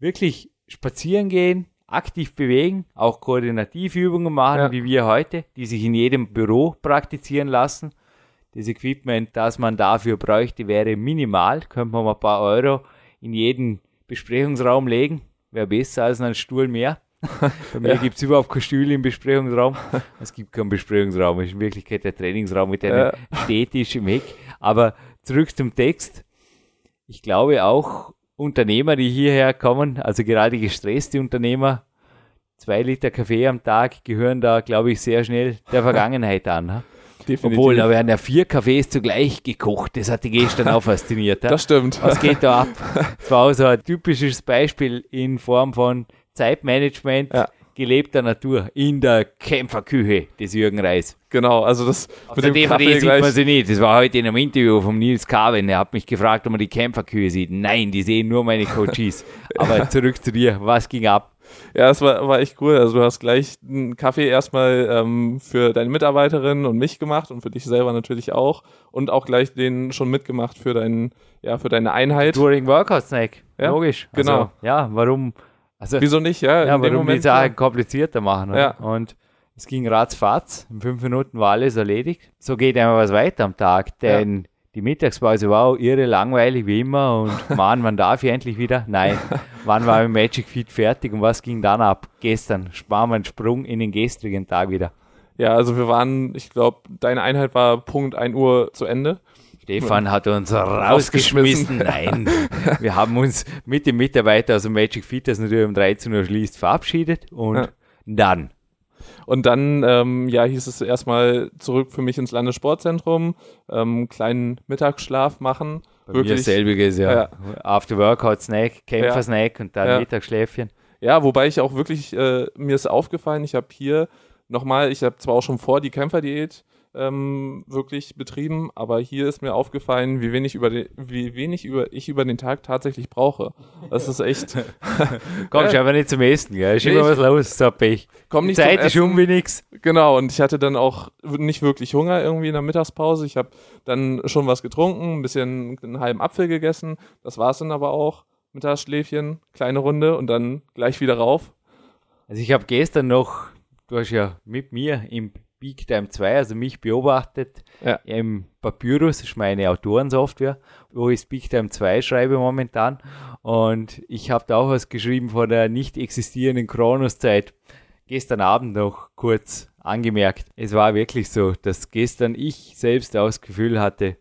B: wirklich spazieren gehen, aktiv bewegen, auch Koordinativübungen machen,
C: Ja.
B: wie wir heute, die sich in jedem Büro praktizieren lassen. Das Equipment, das man dafür bräuchte, wäre minimal. Könnte man mal ein paar Euro in jeden Besprechungsraum legen. Wäre besser als ein Stuhl mehr. Bei mir
C: Ja.
B: gibt es überhaupt keine Stühle im Besprechungsraum. Es gibt keinen Besprechungsraum. Es ist in Wirklichkeit der Trainingsraum mit einem
C: Ja.
B: Stehtisch im Heck. Aber zurück zum Text. Ich glaube auch Unternehmer, die hierher kommen, also gerade gestresste Unternehmer, zwei Liter Kaffee am Tag gehören da, glaube ich, sehr schnell der Vergangenheit an.
C: Definitiv.
B: Obwohl, da werden ja vier Kaffees zugleich gekocht. Das hat die gestern auch fasziniert.
C: das stimmt.
B: Was geht da ab? Das war auch so ein typisches Beispiel in Form von Zeitmanagement,
C: Ja.
B: Gelebter Natur in der Kämpferküche des Jürgen Reis.
C: Genau, also das
B: Auf
C: mit
B: der
C: dem
B: DVD
C: Kaffee
B: sieht man sie nicht. Das war heute in einem Interview von Nils Carven. Er hat mich gefragt, ob man die Kämpferkühe sieht. Nein, die sehen nur meine Coaches. Aber zurück zu dir. Was ging ab?
C: Ja, das war, war echt cool. Also du hast gleich einen Kaffee erstmal ähm, für deine Mitarbeiterin und mich gemacht und für dich selber natürlich auch. Und auch gleich den schon mitgemacht für deinen, ja, für deine Einheit.
B: Touring Workout Snack.
C: Ja,
B: Logisch.
C: genau.
B: Also, ja, warum? Also,
C: Wieso nicht, ja?
B: ja, warum die
C: Moment,
B: Sache komplizierter machen.
C: Ja.
B: Und es ging ratzfatz. In fünf Minuten war alles erledigt. So geht einmal was weiter am Tag, denn die Mittagspause war auch irre langweilig wie immer und Mann, wann darf ich endlich wieder? Nein, wann war mit Magic Feet fertig und was ging dann ab? Gestern sparen wir einen Sprung in den gestrigen Tag wieder.
C: Ja, also wir waren, ich glaube, deine Einheit war Punkt 1 Uhr zu Ende.
B: Stefan hat uns rausgeschmissen. Nein, wir haben uns mit dem Mitarbeiter aus dem Magic Feet, das natürlich um 13 Uhr schließt, verabschiedet und
C: Ja.
B: dann
C: Und dann, ähm, ja, hieß es erstmal zurück für mich ins Landessportzentrum, ähm, kleinen Mittagsschlaf machen.
B: Bei mir
C: Wirklich.
B: selbiges, ja.
C: Ja.
B: After Workout Snack, Kämpfer
C: Ja.
B: Snack und dann
C: Ja.
B: Mittagsschläfchen.
C: Ja, wobei ich auch wirklich, äh, mir ist aufgefallen, ich habe hier nochmal, ich habe zwar auch schon vor die Kämpferdiät ähm, wirklich betrieben, aber hier ist mir aufgefallen, wie wenig über den, wie wenig über ich über den Tag tatsächlich brauche. Das ist echt.
B: Kommst ja. aber nicht zum Essen, gell?
C: Nee,
B: immer
C: ich-
B: was los, so Pech.
C: Komm
B: Die
C: nicht
B: Zeit ist um wie nix.
C: Genau, und ich hatte dann auch nicht wirklich Hunger irgendwie in der Mittagspause. Ich habe dann schon was getrunken, ein bisschen einen halben Apfel gegessen. Das war's dann aber auch. Mittagsschläfchen, kleine Runde und dann gleich wieder rauf.
B: Also ich habe gestern noch, du hast ja mit mir im Big Time 2, also mich beobachtet,
C: Ja.
B: im Papyrus, das ist meine Autorensoftware, wo ich Big Time 2 schreibe momentan. Und ich habe da auch was geschrieben von der nicht existierenden Kronoszeit. Gestern Abend noch kurz angemerkt. Es war wirklich so, dass gestern ich selbst auch das Gefühl hatte,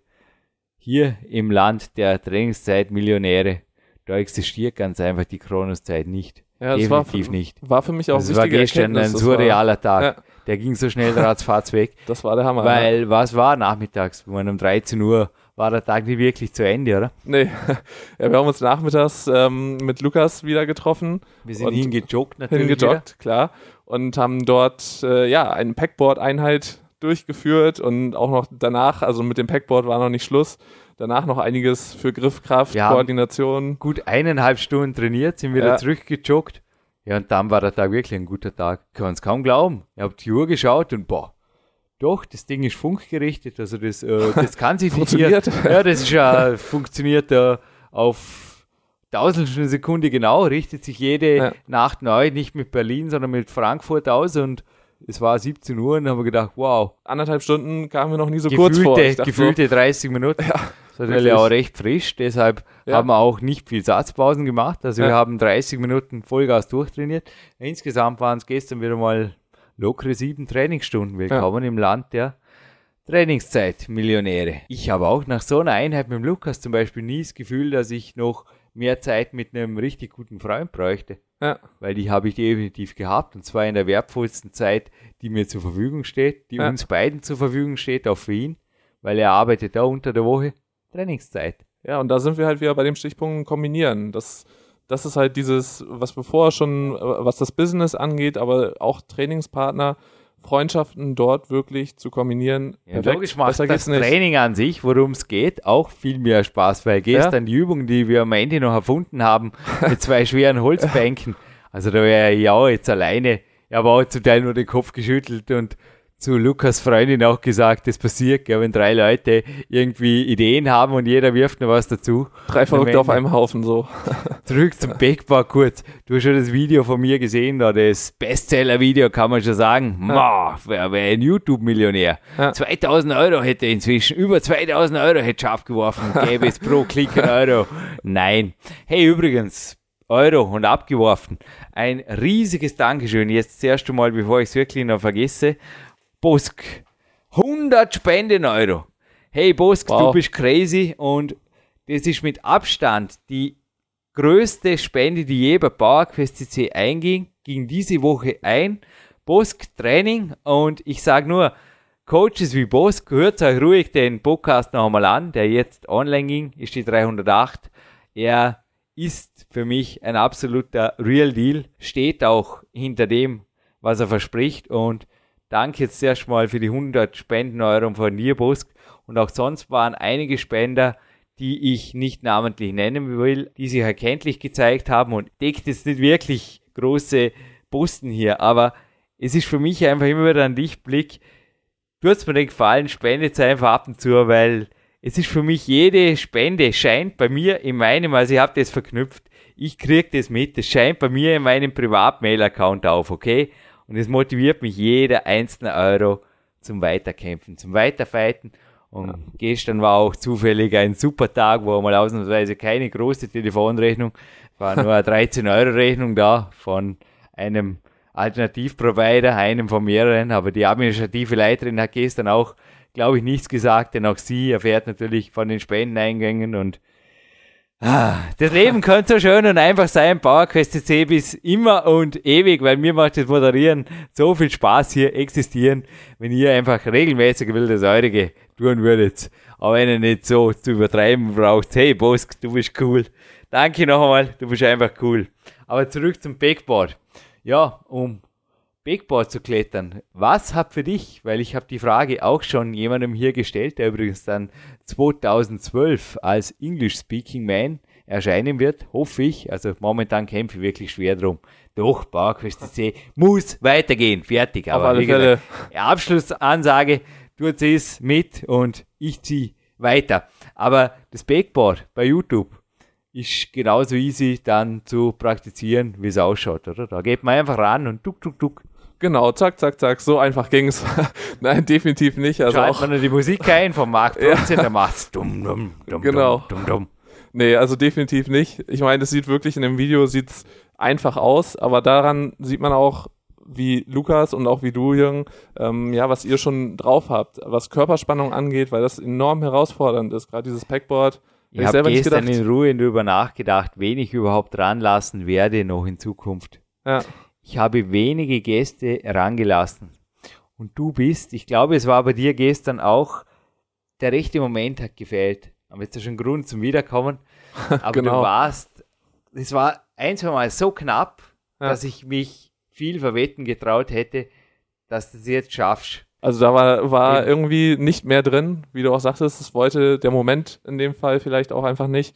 B: hier im Land der Trainingszeit-Millionäre, da existiert ganz einfach die Kronoszeit nicht.
C: Ja, das war,
B: Definitiv nicht.
C: war für mich auch
B: Das war gestern ein
C: war-
B: surrealer Tag.
C: Ja.
B: Der ging so schnell ratzfatz weg.
C: Das war der Hammer. ja.
B: Weil, was war nachmittags? Wir waren um 13 Uhr, war der Tag nicht wirklich zu Ende, oder?
C: Nee, ja, wir haben uns nachmittags ähm, mit Lukas wieder getroffen,
B: Wir sind hingejoggt natürlich.
C: hingejoggt, klar, und haben dort äh, ja eine Packboard-Einheit durchgeführt und auch noch danach, also mit dem Packboard war noch nicht Schluss, danach noch einiges für Griffkraft,
B: haben-
C: Koordination.
B: Gut eineinhalb Stunden trainiert, sind wieder
C: Ja.
B: zurückgejoggt. Ja, und dann war der Tag wirklich ein guter Tag. Ich kann es kaum glauben. Ich habe die Uhr geschaut und boah, doch, das Ding ist funkgerichtet. Also das, äh, das kann sich nicht.
C: Funktioniert.
B: Ja, das ist ja, funktioniert äh, auf tausendstel Sekunde genau, richtet sich jede
C: Ja.
B: Nacht neu, nicht mit Berlin, sondern mit Frankfurt aus und es war 17 Uhr und dann haben wir gedacht, wow,
C: Anderthalb Stunden kamen wir noch nie so kurz vor.
B: gefühlte,
C: dachte
B: gefühlte 30 Minuten.
C: Ja,
B: das ist natürlich
C: wirklich.
B: auch recht frisch, deshalb
C: Ja.
B: haben wir auch nicht viel Satzpausen gemacht. Also wir
C: Ja.
B: haben 30 Minuten Vollgas durchtrainiert. Insgesamt waren es gestern wieder mal lockere sieben Trainingsstunden. Willkommen im Land der Trainingszeit-Millionäre. Ich habe auch nach so einer Einheit mit dem Lukas zum Beispiel nie das Gefühl, dass ich noch mehr Zeit mit einem richtig guten Freund bräuchte.
C: ja,
B: Weil die habe ich definitiv gehabt und zwar in der wertvollsten Zeit, die mir zur Verfügung steht, die
C: Ja.
B: uns beiden zur Verfügung steht, auch für ihn, weil er arbeitet da unter der Woche Trainingszeit.
C: ja, und da sind wir halt wieder bei dem Stichpunkt kombinieren. Das, das ist halt dieses, was wir vorher schon, was das Business angeht, aber auch Trainingspartner, Freundschaften dort wirklich zu kombinieren.
B: Ja, logisch macht das. Training an sich, worum es geht, auch viel mehr Spaß, weil gestern die Übung, die wir am Ende noch erfunden haben, mit zwei schweren Holzbänken, also da wäre ich auch jetzt alleine, ich habe auch zum Teil nur den Kopf geschüttelt und zu Lukas Freundin auch gesagt, das passiert, gell, wenn drei Leute irgendwie Ideen haben und jeder wirft noch was dazu.
C: Drei Verrückte auf einem Haufen so.
B: Zurück zum Backbar kurz. Du hast schon das Video von mir gesehen, da das Bestseller-Video, kann man schon sagen. Ma, wer wäre ein YouTube-Millionär?
C: Ja.
B: 2000 Euro hätte er inzwischen, über 2000 Euro hätte er abgeworfen. Gäbe es pro Klick ein Euro. Nein. Hey, übrigens, Euro und abgeworfen. Ein riesiges Dankeschön. Jetzt zuerst einmal, bevor ich es wirklich noch vergesse. Bosk. 100 Spenden Euro. Hey Bosk, du
C: Wow.
B: bist crazy und das ist mit Abstand die größte Spende, die je bei PowerQuest CC einging, ging diese Woche ein. Bosk Training und ich sage nur, Coaches wie Bosk, hört euch ruhig den Podcast noch einmal an, der jetzt online ging, ist die 308. Er ist für mich ein absoluter Real Deal, steht auch hinter dem, was er verspricht und danke jetzt erstmal für die 100 Spendeneuro von dir, Bosk. Und auch sonst waren einige Spender, die ich nicht namentlich nennen will, die sich erkenntlich gezeigt haben und deckt jetzt nicht wirklich große Posten hier, aber es ist für mich einfach immer wieder ein Lichtblick. Tut's mir den Gefallen, spendet einfach ab und zu, weil es ist für mich jede Spende scheint bei mir in meinem, also ich habe das verknüpft, ich krieg das mit, es scheint bei mir in meinem Privatmail-Account auf, okay? Und es motiviert mich jeder einzelne Euro zum Weiterkämpfen, zum Weiterfighten. Und gestern war auch zufällig ein super Tag, wo mal ausnahmsweise keine große Telefonrechnung, war nur eine 13-Euro-Rechnung da von einem Alternativprovider, einem von mehreren, aber die administrative Leiterin hat gestern auch, glaube ich, nichts gesagt, denn auch sie erfährt natürlich von den Spendeneingängen und Ah, das Leben könnte so schön und einfach sein, PowerQuest CC bis immer und ewig, weil mir macht das Moderieren so viel Spaß hier existieren, wenn ihr einfach regelmäßig will das Eurige tun würdet. Aber wenn ihr nicht so zu übertreiben braucht, hey Bosk, du bist cool. Danke noch einmal, du bist einfach cool. Aber zurück zum Backboard. Ja, um Backboard zu klettern. Was hat für dich, weil ich habe die Frage auch schon jemandem hier gestellt, der übrigens dann 2012 als English Speaking Man erscheinen wird, hoffe ich. Also momentan kämpfe ich wirklich schwer drum. Doch, PowerQuest C muss weitergehen, fertig.
C: Auf
B: Aber
C: alle
B: wie gesagt,
C: Fälle.
B: Abschlussansage, du ziehst mit und ich ziehe weiter. Aber das Backboard bei YouTube ist genauso easy dann zu praktizieren, wie es ausschaut, oder? Da geht man einfach ran und tuk, tuk, tuk.
C: Genau, zack, zack, zack, so einfach ging's. Nein, definitiv nicht. Also
B: Schaltet
C: auch,
B: man die Musik ein vom Markt 14, der macht's dumm, dumm, dumm,
C: Genau.
B: dumm, dumm, dumm.
C: nee, also definitiv nicht. Ich meine, es sieht wirklich in dem Video sieht's einfach aus, aber daran sieht man auch, wie Lukas und auch wie du, Jürgen, ähm, ja, was ihr schon drauf habt, was Körperspannung angeht, weil das enorm herausfordernd ist. Gerade dieses Packboard.
B: Ich habe gestern in Ruhe darüber nachgedacht, wen ich überhaupt ranlassen werde noch in Zukunft.
C: Ja,
B: Ich habe wenige Gäste herangelassen. Und du bist, ich glaube, es war bei dir gestern auch, der rechte Moment hat gefehlt. Aber jetzt ist schon Grund zum Wiederkommen. Aber
C: Genau.
B: du warst, es war ein, zwei Mal so knapp,
C: Ja.
B: dass ich mich viel verwetten getraut hätte, dass du es jetzt schaffst.
C: also da war, war irgendwie nicht mehr drin, wie du auch sagtest. Es wollte der Moment in dem Fall vielleicht auch einfach nicht.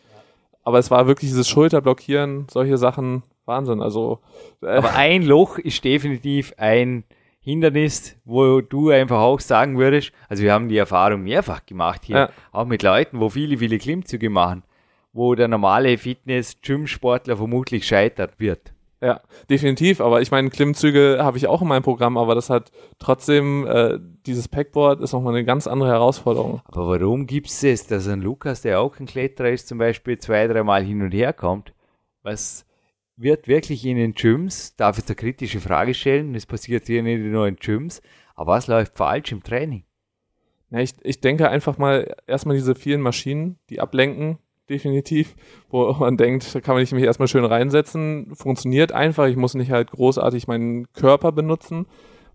C: Aber es war wirklich dieses Schulterblockieren, solche Sachen, Wahnsinn. Also, äh,
B: Aber ein Loch ist definitiv ein Hindernis, wo du einfach auch sagen würdest, also wir haben die Erfahrung mehrfach gemacht hier,
C: Ja.
B: auch mit Leuten, wo viele, viele Klimmzüge machen, wo der normale Fitness-Gym-Sportler vermutlich scheitert wird.
C: Ja, definitiv. Aber ich meine, Klimmzüge habe ich auch in meinem Programm, aber das hat trotzdem, äh, dieses Packboard ist nochmal eine ganz andere Herausforderung.
B: Aber warum gibt es es, dass ein Lukas, der auch ein Kletterer ist, zum Beispiel zwei, dreimal hin und her kommt? Was wird wirklich in den Gyms, darf ich eine kritische Frage stellen, das passiert hier nicht nur in Gyms, aber was läuft falsch im Training?
C: Ja, ich, ich denke einfach mal erstmal diese vielen Maschinen, die ablenken, definitiv, wo man denkt, da kann man nicht mich erstmal schön reinsetzen, funktioniert einfach, ich muss nicht halt großartig meinen Körper benutzen,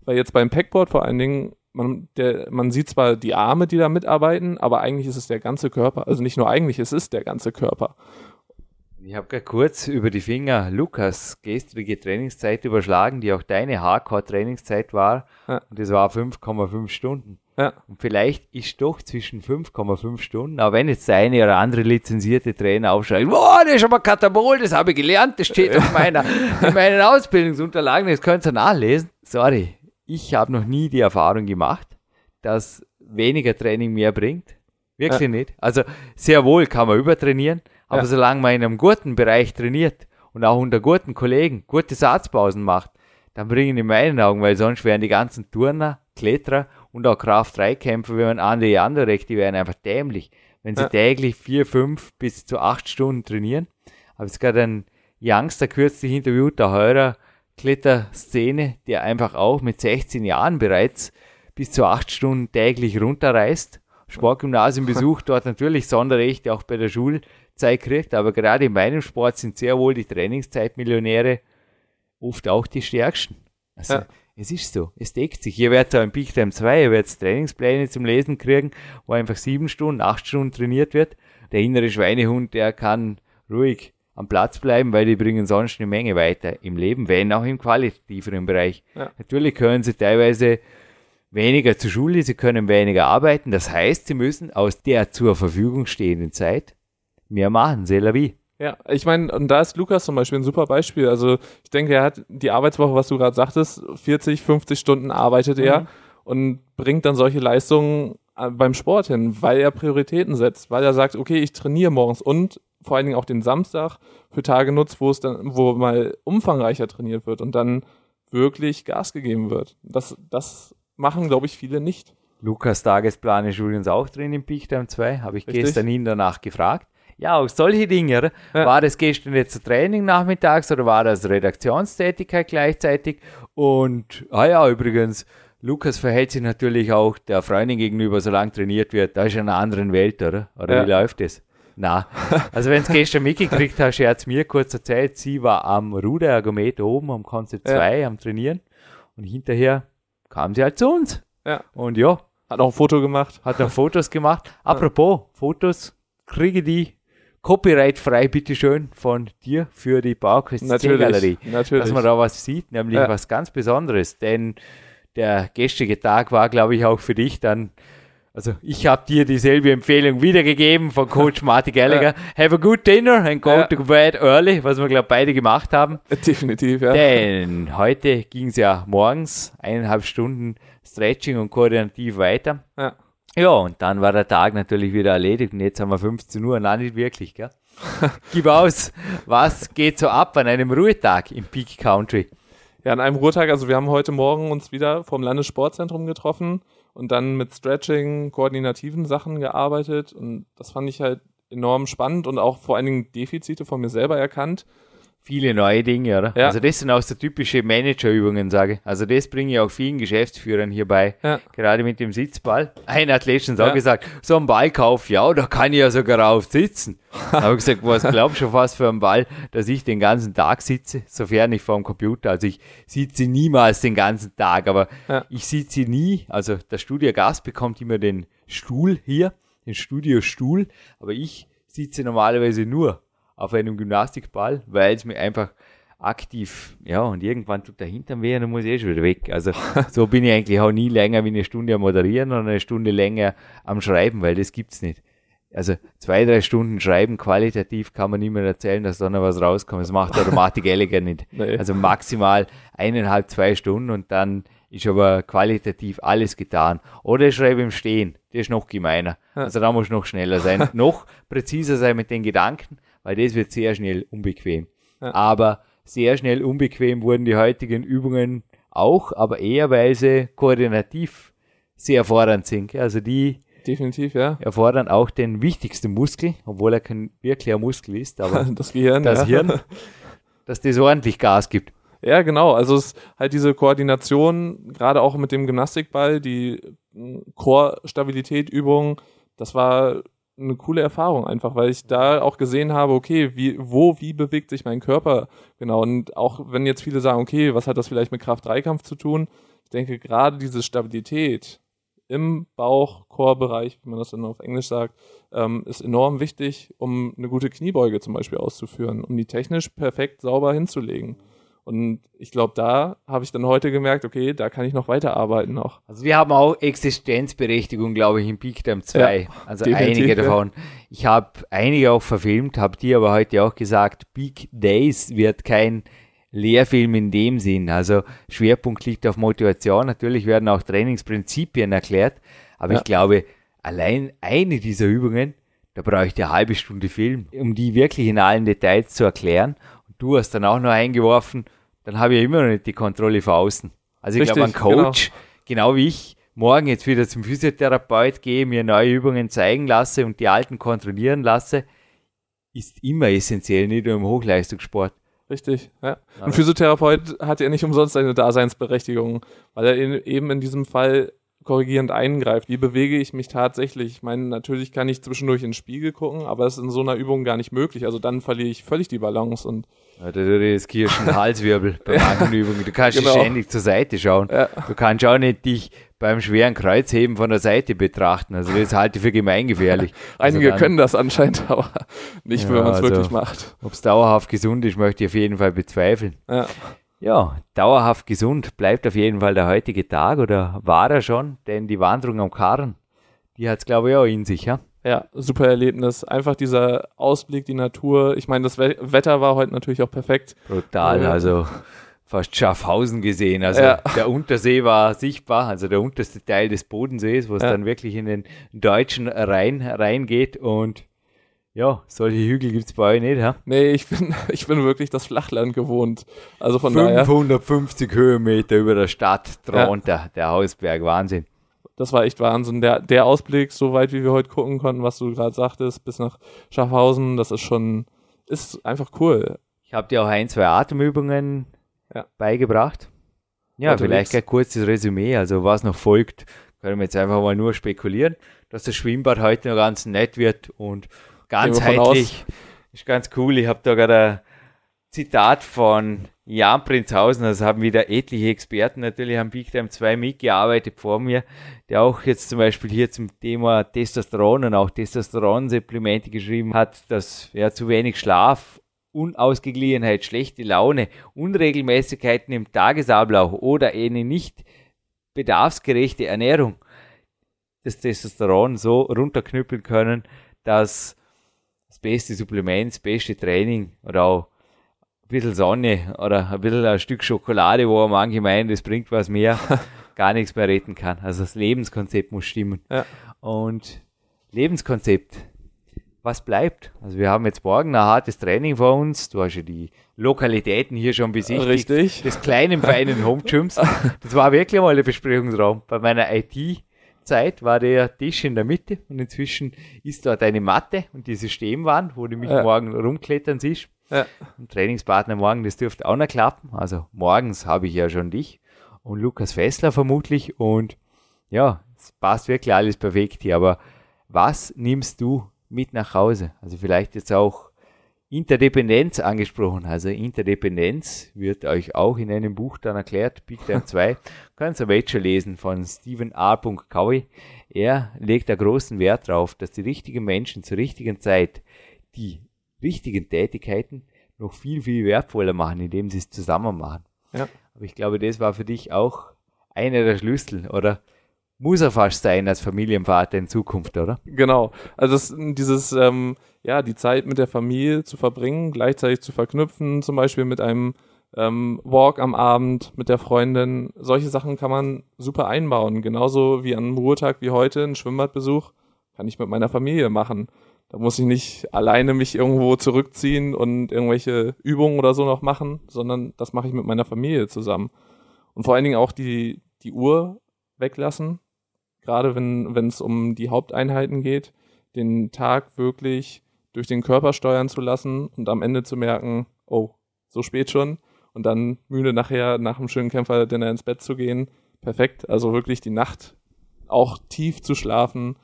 C: weil jetzt beim Packboard vor allen Dingen, man, der, man sieht zwar die Arme, die da mitarbeiten, aber eigentlich ist es der ganze Körper, also nicht nur eigentlich, es ist der ganze Körper.
B: Ich habe gerade kurz über die Finger Lukas gestrige Trainingszeit überschlagen, die auch deine Hardcore-Trainingszeit war.
C: Ja.
B: Und das war 5,5 Stunden.
C: Ja.
B: Und vielleicht ist doch zwischen 5,5 Stunden, auch wenn jetzt der eine oder andere lizenzierte Trainer aufschreibt, boah, das ist aber Katabol, das habe ich gelernt, das steht auf meiner, in meinen Ausbildungsunterlagen, das könnt ihr nachlesen. Sorry, ich habe noch nie die Erfahrung gemacht, dass weniger Training mehr bringt. Wirklich
C: Ja.
B: nicht. Also sehr wohl kann man übertrainieren, aber
C: Ja.
B: solange man in einem guten Bereich trainiert und auch unter guten Kollegen gute Satzpausen macht, dann bringen in meinen Augen, weil sonst wären die ganzen Turner, Kletterer und auch Kraft-3-Kämpfer, wenn man andere Anderek, die wären einfach dämlich, wenn sie
C: Ja.
B: täglich vier, fünf bis zu acht Stunden trainieren. Habe jetzt gerade einen Youngster kürzlich interviewt, der Heurer Kletterszene, der einfach auch mit 16 Jahren bereits bis zu acht Stunden täglich runterreist. Sportgymnasium besucht, dort natürlich Sonderrechte auch bei der Schulzeit kriegt, aber gerade in meinem Sport sind sehr wohl die Trainingszeitmillionäre oft auch die stärksten. Also,
C: Ja.
B: es ist so, es deckt sich. Ihr werdet auch im Peak Time 2, ihr werdet Trainingspläne zum Lesen kriegen, wo einfach sieben Stunden, acht Stunden trainiert wird. Der innere Schweinehund, der kann ruhig am Platz bleiben, weil die bringen sonst eine Menge weiter im Leben, wenn auch im qualitativeren Bereich.
C: Ja.
B: Natürlich können sie teilweise weniger zur Schule, sie können weniger arbeiten. Das heißt, sie müssen aus der zur Verfügung stehenden Zeit mehr machen, c'est la vie.
C: Ja, ich meine, und da ist Lukas zum Beispiel ein super Beispiel. Also ich denke, er hat die Arbeitswoche, was du gerade sagtest, 40, 50 Stunden arbeitet er und bringt dann solche Leistungen äh, beim Sport hin, weil er Prioritäten setzt, weil er sagt, okay, ich trainiere morgens und vor allen Dingen auch den Samstag für Tage nutzt, wo es dann, wo mal umfangreicher trainiert wird und dann wirklich Gas gegeben wird. Das, das machen, glaube ich, viele nicht.
B: Lukas Tagesplan ist übrigens auch drin im Peak Time 2, habe ich
C: Richtig.
B: gestern ihn danach gefragt. Ja, auch solche Dinge.
C: Ja.
B: War das gestern jetzt Training nachmittags oder war das Redaktionstätigkeit gleichzeitig? Und, ah ja, übrigens, Lukas verhält sich natürlich auch der Freundin gegenüber, solange trainiert wird. Da ist er in einer anderen Welt, oder? Oder
C: Ja.
B: wie läuft das? Na, also wenn es gestern mitgekriegt hast, er hat es mir kurz erzählt, sie war am Ruderergometer oben am Konzept
C: Ja.
B: 2 am Trainieren und hinterher kam sie halt zu uns.
C: Ja.
B: Und ja,
C: Hat auch ein Foto gemacht.
B: hat noch Fotos gemacht. Apropos Fotos, kriege die copyright-frei, bitteschön, von dir für die Baukrist
C: Natürlich, natürlich.
B: dass man da was sieht, nämlich
C: Ja.
B: was ganz Besonderes. Denn der gestrige Tag war, glaube ich, auch für dich dann. Also ich habe dir dieselbe Empfehlung wiedergegeben von Coach Marty Gallagher. Have a good dinner and go
C: Ja.
B: to bed early, was wir, glaube ich, beide gemacht haben.
C: Definitiv, ja.
B: Denn heute ging es ja morgens eineinhalb Stunden Stretching und koordinativ weiter.
C: ja.
B: Ja, und dann war der Tag natürlich wieder erledigt und jetzt haben wir 15 Uhr, nein, nicht wirklich, gell? Gib aus, was geht so ab an einem Ruhetag im Peak Country?
C: Ja, an einem Ruhetag, also wir haben heute Morgen uns wieder vom Landessportzentrum getroffen und dann mit Stretching, koordinativen Sachen gearbeitet und das fand ich halt enorm spannend und auch vor allen Dingen Defizite von mir selber erkannt.
B: Viele neue Dinge, oder?
C: Ja.
B: Also das sind auch so typische Managerübungen, sage ich. Also das bringe ich auch vielen Geschäftsführern hierbei,
C: Ja.
B: gerade mit dem Sitzball. Ein Athlet schon
C: Ja.
B: gesagt, so ein Ball kauf, ja, da kann ich ja sogar auf sitzen. Da habe ich gesagt, was glaubst du schon fast für einen Ball, dass ich den ganzen Tag sitze, sofern ich vor dem Computer, also ich sitze niemals den ganzen Tag, aber
C: Ja.
B: ich sitze nie, also der Studiogast bekommt immer den Stuhl hier, den Studiostuhl, aber ich sitze normalerweise nur auf einem Gymnastikball, weil es mir einfach aktiv, ja, und irgendwann tut der Hintern weh und dann muss ich eh schon wieder weg. Also so bin ich eigentlich auch nie länger wie eine Stunde am Moderieren oder eine Stunde länger am Schreiben, weil das gibt's nicht. Also zwei, drei Stunden Schreiben qualitativ kann man niemand erzählen, dass da noch was rauskommt. Das macht der Automatik Gallagher nicht.
C: Nee.
B: Also maximal eineinhalb, zwei Stunden und dann ist aber qualitativ alles getan. Oder ich schreibe im Stehen. Das ist noch gemeiner. Also da muss ich noch schneller sein, noch präziser sein mit den Gedanken, weil das wird sehr schnell unbequem.
C: Ja.
B: Aber sehr schnell unbequem wurden die heutigen Übungen auch, aber eher weil sie koordinativ sehr fordernd sind. Also die
C: Definitiv, ja.
B: erfordern auch den wichtigsten Muskel, obwohl er kein wirklicher Muskel ist, aber
C: Das Gehirn.
B: das
C: ja.
B: Hirn, dass das ordentlich Gas gibt.
C: Ja, genau. Also es ist halt diese Koordination, gerade auch mit dem Gymnastikball, die mh, Core-Stabilität-Übung, das war eine coole Erfahrung einfach, weil ich da auch gesehen habe, okay, wie, wo, wie bewegt sich mein Körper genau. Und auch wenn jetzt viele sagen, okay, was hat das vielleicht mit Kraft-3-Kampf zu tun? Ich denke, gerade diese Stabilität im Bauch-Core-Bereich, wie man das dann auf Englisch sagt, ähm, ist enorm wichtig, um eine gute Kniebeuge zum Beispiel auszuführen, um die technisch perfekt sauber hinzulegen. Und ich glaube, da habe ich dann heute gemerkt, okay, da kann ich noch weiterarbeiten noch.
B: Also wir haben auch Existenzberechtigung, glaube ich, im Peak Time 2.
C: Ja,
B: also einige
C: ja.
B: davon. Ich habe einige auch verfilmt, habe dir aber heute auch gesagt, Peak Days wird kein Lehrfilm in dem Sinn. Also Schwerpunkt liegt auf Motivation. Natürlich werden auch Trainingsprinzipien erklärt, aber
C: Ja.
B: ich glaube, allein eine dieser Übungen, da brauche ich eine halbe Stunde Film, um die wirklich in allen Details zu erklären. Und du hast dann auch noch eingeworfen, dann habe ich ja immer noch nicht die Kontrolle von außen. Also ich glaube, ein
C: Richtig, genau.
B: Coach, genau wie ich, morgen jetzt wieder zum Physiotherapeut gehe, mir neue Übungen zeigen lasse und die alten kontrollieren lasse, ist immer essentiell, nicht nur im Hochleistungssport.
C: Richtig, ja. Ein Physiotherapeut hat ja nicht umsonst seine Daseinsberechtigung, weil er eben in diesem Fall korrigierend eingreift. Wie bewege ich mich tatsächlich? Ich meine, natürlich kann ich zwischendurch in den Spiegel gucken, aber das ist in so einer Übung gar nicht möglich. Also dann verliere ich völlig die Balance und
B: Ja, Da riskierst du einen Halswirbel bei manchen Übungen. Du kannst
C: Genau.
B: ständig zur Seite schauen.
C: Ja.
B: Du kannst auch nicht dich beim schweren Kreuzheben von der Seite betrachten. Also das halte ich für gemeingefährlich.
C: einige
B: also
C: können das anscheinend, aber nicht,
B: Ja,
C: wenn man es
B: also-
C: wirklich macht.
B: Ob es dauerhaft gesund ist, möchte ich auf jeden Fall bezweifeln.
C: Ja.
B: Ja, dauerhaft gesund bleibt auf jeden Fall der heutige Tag oder war er schon, denn die Wanderung am Karren, die hat es glaube ich auch in sich, ja?
C: Ja, super Erlebnis. Einfach dieser Ausblick, die Natur. Ich meine, das We Wetter war heute natürlich auch perfekt.
B: Brutal,
C: Ja.
B: also fast Schaffhausen gesehen. Also
C: Ja.
B: der Untersee war sichtbar, also der unterste Teil des Bodensees, wo es
C: Ja.
B: dann wirklich in den deutschen Rhein reingeht und ja, solche Hügel gibt es bei euch nicht, ja?
C: Nee, ich bin, ich bin wirklich das Flachland gewohnt. Also von daher,
B: 550 Höhenmeter über der Stadt drunter, der Hausberg, Wahnsinn.
C: das war echt Wahnsinn. Der, der Ausblick, so weit wie wir heute gucken konnten, was du gerade sagtest, bis nach Schaffhausen, das ist schon, ist einfach cool.
B: Ich habe dir auch ein, zwei Atemübungen
C: Ja.
B: beigebracht. Ja,
C: Unterwegs.
B: vielleicht ein kurzes Resümee, also was noch folgt, können wir jetzt einfach mal nur spekulieren, dass das Schwimmbad heute noch ganz nett wird und ganzheitlich. Ist ganz cool. Ich habe da gerade ein Zitat von Jan Prinzhausen, also haben wieder etliche Experten natürlich am Big Time 2 mitgearbeitet vor mir, der auch jetzt zum Beispiel hier zum Thema Testosteron und auch Testosteron-Supplemente geschrieben hat, dass ja zu wenig Schlaf, Unausgeglichenheit, schlechte Laune, Unregelmäßigkeiten im Tagesablauf oder eine nicht bedarfsgerechte Ernährung das Testosteron so runterknüppeln können, dass das beste Supplement, das beste Training oder auch ein bisschen Sonne oder ein bisschen ein Stück Schokolade, wo manche meinen, das bringt was mehr, gar nichts mehr retten kann. Also das Lebenskonzept muss stimmen.
C: Ja.
B: Und Lebenskonzept, was bleibt? Also wir haben jetzt morgen ein hartes Training vor uns. Du hast ja die Lokalitäten hier schon besichtigt.
C: Richtig.
B: Des kleinen, feinen Home Gyms. Das war wirklich mal der Besprechungsraum. Bei meiner IT Zeit war der Tisch in der Mitte und inzwischen ist dort eine Matte und diese Stehwand, wo du mich
C: Ja.
B: morgen rumklettern siehst.
C: Ja.
B: Und Trainingspartner morgen, das dürfte auch noch klappen. Also morgens habe ich ja schon dich und Lukas Fessler vermutlich und ja, es passt wirklich alles perfekt hier. Aber was nimmst du mit nach Hause? Also vielleicht jetzt auch Interdependenz angesprochen. Also Interdependenz wird euch auch in einem Buch dann erklärt, Big Time 2. Kannst du aber jetzt schon lesen von Stephen R. Covey. Er legt da großen Wert darauf, dass die richtigen Menschen zur richtigen Zeit die richtigen Tätigkeiten noch viel, viel wertvoller machen, indem sie es zusammen machen.
C: Ja.
B: Aber ich glaube, das war für dich auch einer der Schlüssel, oder? Muss er fast sein als Familienvater in Zukunft, oder?
C: Genau. Also das, dieses, ähm, ja, die Zeit mit der Familie zu verbringen, gleichzeitig zu verknüpfen, zum Beispiel mit einem ähm, Walk am Abend mit der Freundin. Solche Sachen kann man super einbauen. Genauso wie an einem Ruhetag wie heute, ein Schwimmbadbesuch, kann ich mit meiner Familie machen. Da muss ich nicht alleine mich irgendwo zurückziehen und irgendwelche Übungen oder so noch machen, sondern das mache ich mit meiner Familie zusammen. Und vor allen Dingen auch die, die Uhr weglassen, gerade wenn es um die Haupteinheiten geht, den Tag wirklich durch den Körper steuern zu lassen und am Ende zu merken, oh, so spät schon und dann müde nachher nach einem schönen Kämpferdinner ins Bett zu gehen. Perfekt, also wirklich die Nacht auch tief zu schlafen.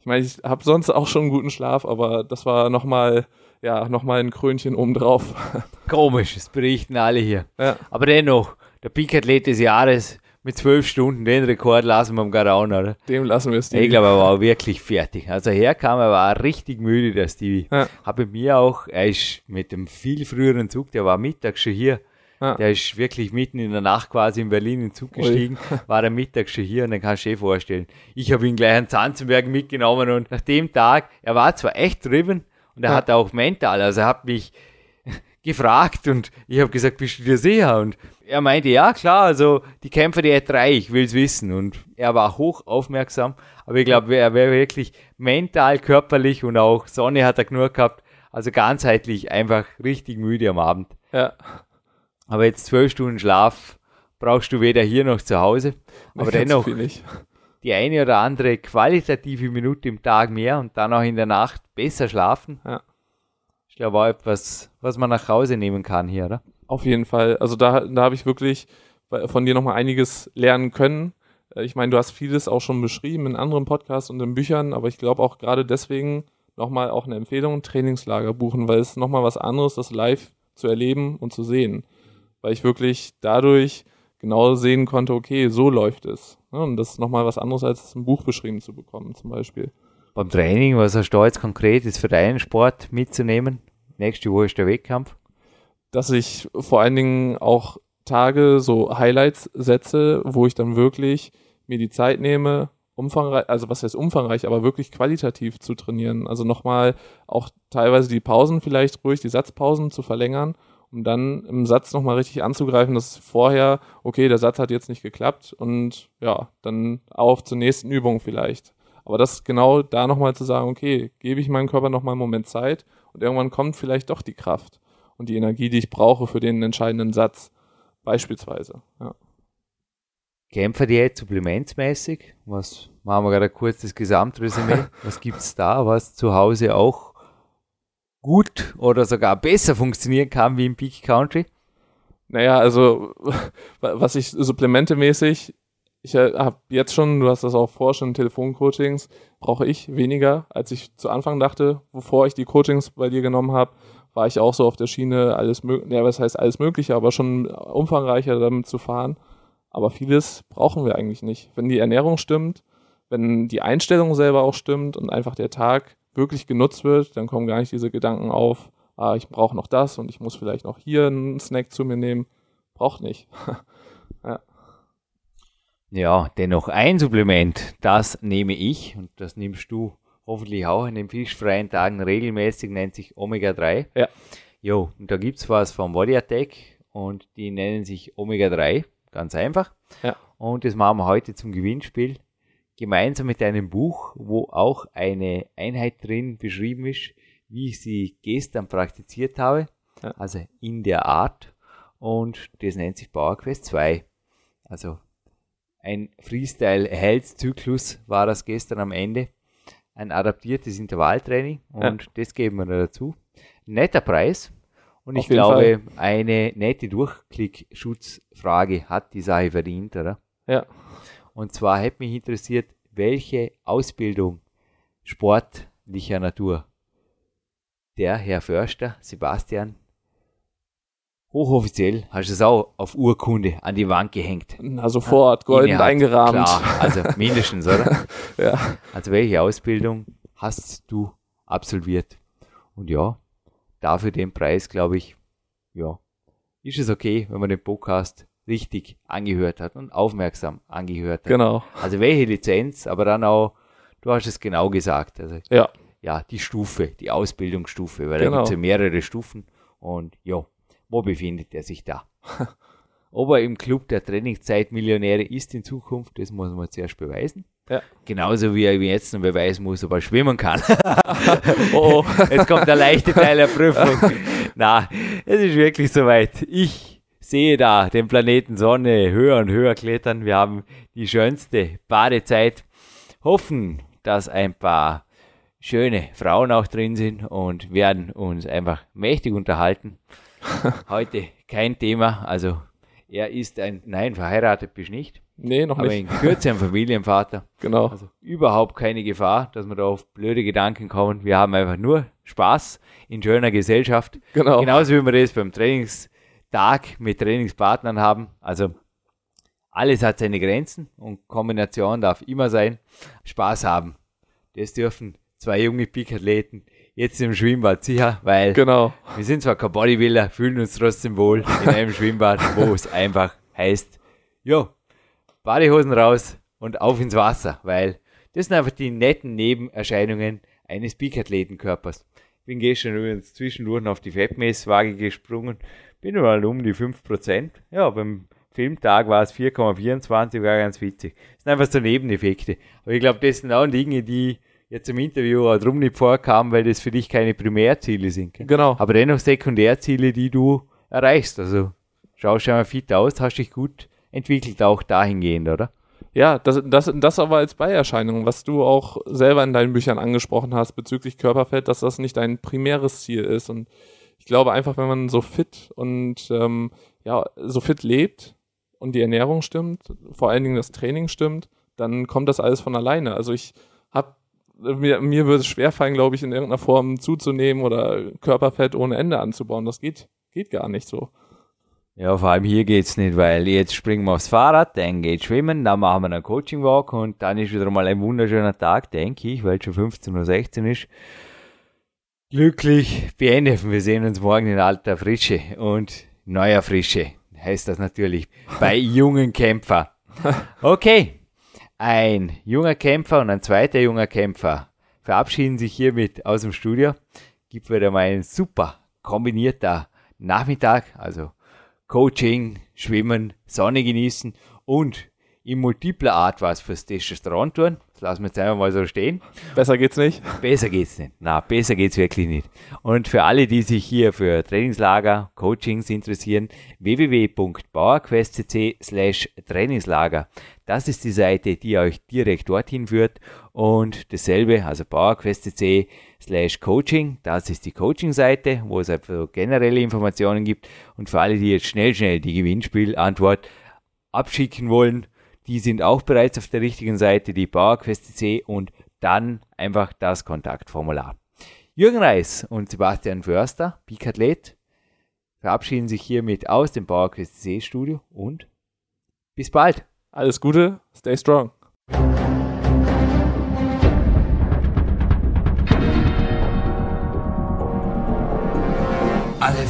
C: Ich meine, ich habe sonst auch schon einen guten Schlaf, aber das war nochmal, ja, nochmal ein Krönchen obendrauf.
B: Komisch, das berichten alle hier.
C: ja,
B: Aber dennoch, der Peak-Athlet des Jahres mit zwölf Stunden, den Rekord lassen wir am Garauen, oder?
C: dem lassen wir es
B: Ich glaube, er war auch wirklich fertig. Also herkam, er war richtig müde, der Stevie.
C: Ja.
B: Habe mir auch, er ist mit dem viel früheren Zug, der war mittags schon hier.
C: Ja.
B: Der ist wirklich mitten in der Nacht quasi in Berlin in den Zug
C: Ui.
B: gestiegen, war er mittags schon hier und dann kannst du dir eh vorstellen. Ich habe ihn gleich an Zanzenberg mitgenommen und nach dem Tag, er war zwar echt driven und er
C: Ja.
B: hat auch mental, also er hat mich gefragt und ich habe gesagt, bist du dir sicher? Und er meinte, ja klar, also die Kämpfer der drei, ich will's wissen. Und er war hoch aufmerksam, aber ich glaube, er wäre wirklich mental, körperlich und auch Sonne hat er genug gehabt. Also ganzheitlich einfach richtig müde am Abend.
C: ja.
B: Aber jetzt zwölf Stunden Schlaf brauchst du weder hier noch zu Hause. Aber
C: Ganz
B: dennoch die eine oder andere qualitative Minute im Tag mehr und dann auch in der Nacht besser schlafen.
C: Ja.
B: Glaube auch etwas, was man nach Hause nehmen kann hier, oder?
C: Auf jeden Fall. Also da, da habe ich wirklich von dir nochmal einiges lernen können. Äh, Ich meine, du hast vieles auch schon beschrieben in anderen Podcasts und in Büchern, aber ich glaube auch gerade deswegen nochmal auch eine Empfehlung, Trainingslager buchen, weil es nochmal was anderes, das live zu erleben und zu sehen. Weil ich wirklich dadurch genau sehen konnte, okay, so läuft es. Ja, Und das ist nochmal was anderes, als es im Buch beschrieben zu bekommen, zum Beispiel.
B: Beim Training, was hast du jetzt konkret ist für deinen Sport mitzunehmen? Nächste Woche ist der Wettkampf.
C: dass ich vor allen Dingen auch Tage so Highlights setze, wo ich dann wirklich mir die Zeit nehme, umfangreich, also was heißt umfangreich, aber wirklich qualitativ zu trainieren. Also nochmal auch teilweise die Pausen vielleicht ruhig, die Satzpausen zu verlängern, um dann im Satz nochmal richtig anzugreifen, dass vorher, okay, der Satz hat jetzt nicht geklappt und ja, dann auf zur nächsten Übung vielleicht. Aber das genau da nochmal zu sagen, okay, gebe ich meinem Körper nochmal einen Moment Zeit und irgendwann kommt vielleicht doch die Kraft und die Energie, die ich brauche für den entscheidenden Satz. Beispielsweise. Ja.
B: Kämpferdiät supplementsmäßig. Was machen wir gerade ein kurzes Gesamtresümee? was gibt's da, was zu Hause auch gut oder sogar besser funktionieren kann wie im Peak Country?
C: Naja, also was ich supplementemäßig, ich habe jetzt schon, du hast das auch vor, schon Telefoncoachings, brauche ich weniger, als ich zu Anfang dachte, bevor ich die Coachings bei dir genommen habe, war ich auch so auf der Schiene, alles mögliche, ja, was heißt alles Mögliche, aber schon umfangreicher damit zu fahren. Aber vieles brauchen wir eigentlich nicht. Wenn die Ernährung stimmt, wenn die Einstellung selber auch stimmt und einfach der Tag wirklich genutzt wird, dann kommen gar nicht diese Gedanken auf, ah, ich brauche noch das und ich muss vielleicht noch hier einen Snack zu mir nehmen. Braucht nicht.
B: ja. dennoch ein Supplement, das nehme ich und das nimmst du hoffentlich auch in den fischfreien Tagen regelmäßig, nennt sich Omega-3.
C: Ja.
B: Jo, und da gibt es was vom Body Attack und die nennen sich Omega-3, ganz einfach.
C: Ja.
B: Und das machen wir heute zum Gewinnspiel, gemeinsam mit einem Buch, wo auch eine Einheit drin beschrieben ist, wie ich sie gestern praktiziert habe, ja. also in der Art. Und das nennt sich Power Quest 2. Also ein Freestyle-Health-Zyklus war das gestern am Ende ein adaptiertes Intervalltraining und ja. das geben wir dazu. Netter Preis. Und Auf ich glaube, Fall. eine nette Durchklickschutzfrage hat die Sache verdient, oder?
C: Ja.
B: Und zwar hätte mich interessiert, welche Ausbildung sportlicher Natur der Herr Förster, Sebastian, hochoffiziell, hast du es auch auf Urkunde an die Wand gehängt.
C: Na, sofort, golden Innerhalb, eingerahmt. Klar,
B: also mindestens, oder?
C: ja.
B: Also welche Ausbildung hast du absolviert? Und ja, dafür den Preis, glaube ich, ja, ist es okay, wenn man den Podcast richtig angehört hat und aufmerksam angehört hat.
C: Genau.
B: Also welche Lizenz, aber dann auch, du hast es genau gesagt. Also,
C: ja.
B: Ja, die Stufe, die Ausbildungsstufe, weil genau. da gibt es ja mehrere Stufen und ja, wo befindet er sich da? Ob er im Club der Trainingszeitmillionäre ist in Zukunft, das muss man zuerst beweisen.
C: Ja.
B: Genauso wie er jetzt noch beweisen muss, ob er schwimmen kann. oh, jetzt kommt der leichte Teil der Prüfung. Na, es ist wirklich soweit. Ich sehe da den Planeten Sonne höher und höher klettern. Wir haben die schönste Badezeit. Hoffen, dass ein paar schöne Frauen auch drin sind und werden uns einfach mächtig unterhalten. Heute kein Thema. Also er ist ein, nein, verheiratet bist nicht.
C: Nee, noch
B: aber
C: nicht.
B: Aber in Kürze ein Familienvater.
C: Genau.
B: Also überhaupt keine Gefahr, dass wir da auf blöde Gedanken kommen. Wir haben einfach nur Spaß in schöner Gesellschaft.
C: Genau.
B: Genauso wie wir das beim Trainingstag mit Trainingspartnern haben. Also alles hat seine Grenzen und Kombination darf immer sein. Spaß haben. Das dürfen zwei junge Peak-Athleten jetzt im Schwimmbad sicher, weil
C: genau.
B: wir sind zwar kein Bodybuilder, fühlen uns trotzdem wohl in einem Schwimmbad, wo es einfach heißt, jo, Badehosen raus und auf ins Wasser, weil das sind einfach die netten Nebenerscheinungen eines Peak-Athletenkörpers. Bin gestern übrigens zwischendurch auf die Fettmesswaage gesprungen, bin mal um die 5%. Ja, beim Filmtag war es 4,24, war ganz witzig. Das sind einfach so Nebeneffekte. Aber ich glaube, das sind auch Dinge, die jetzt im Interview auch drum nicht vorkam, weil das für dich keine Primärziele sind. Gell?
C: Genau.
B: Aber dennoch Sekundärziele, die du erreichst. Also schaust schon mal fit aus, hast dich gut entwickelt, auch dahingehend, oder?
C: Ja, das, das, das aber als Beierscheinung, was du auch selber in deinen Büchern angesprochen hast bezüglich Körperfett, dass das nicht dein primäres Ziel ist. Und ich glaube einfach, wenn man so fit und ähm, ja, so fit lebt und die Ernährung stimmt, vor allen Dingen das Training stimmt, dann kommt das alles von alleine. Also ich habe mir, mir würde es schwerfallen, glaube ich, in irgendeiner Form zuzunehmen oder Körperfett ohne Ende anzubauen. Das geht, geht gar nicht so.
B: Ja, vor allem hier geht's nicht, weil jetzt springen wir aufs Fahrrad, dann geht schwimmen, dann machen wir einen Coaching Walk und dann ist wieder mal ein wunderschöner Tag, denke ich, weil es schon 15.16 Uhr ist. Glücklich beendet. Wir sehen uns morgen in alter Frische und neuer Frische, heißt das natürlich, bei jungen Kämpfer. Okay, ein junger Kämpfer und ein zweiter junger Kämpfer verabschieden sich hiermit aus dem Studio. Gibt wieder mal ein super kombinierter Nachmittag, also Coaching, Schwimmen, Sonne genießen und in multipler Art was fürs Testosteron tun. Das lassen wir jetzt einfach mal so stehen.
C: Besser geht's nicht?
B: Besser geht's nicht. Na, besser geht's wirklich nicht. Und für alle, die sich hier für Trainingslager, Coachings interessieren, www.bauerquest.cc slash Trainingslager. Das ist die Seite, die euch direkt dorthin führt. Und dasselbe, also PowerQuest.de slash Coaching, das ist die Coaching-Seite, wo es einfach generelle Informationen gibt. Und für alle, die jetzt schnell, schnell die Gewinnspielantwort abschicken wollen, die sind auch bereits auf der richtigen Seite, die PowerQuest.de und dann einfach das Kontaktformular. Jürgen Reis und Sebastian Förster, Peak-Athlet, verabschieden sich hiermit aus dem PowerQuest C Studio und bis bald.
C: Alles Gute, stay strong.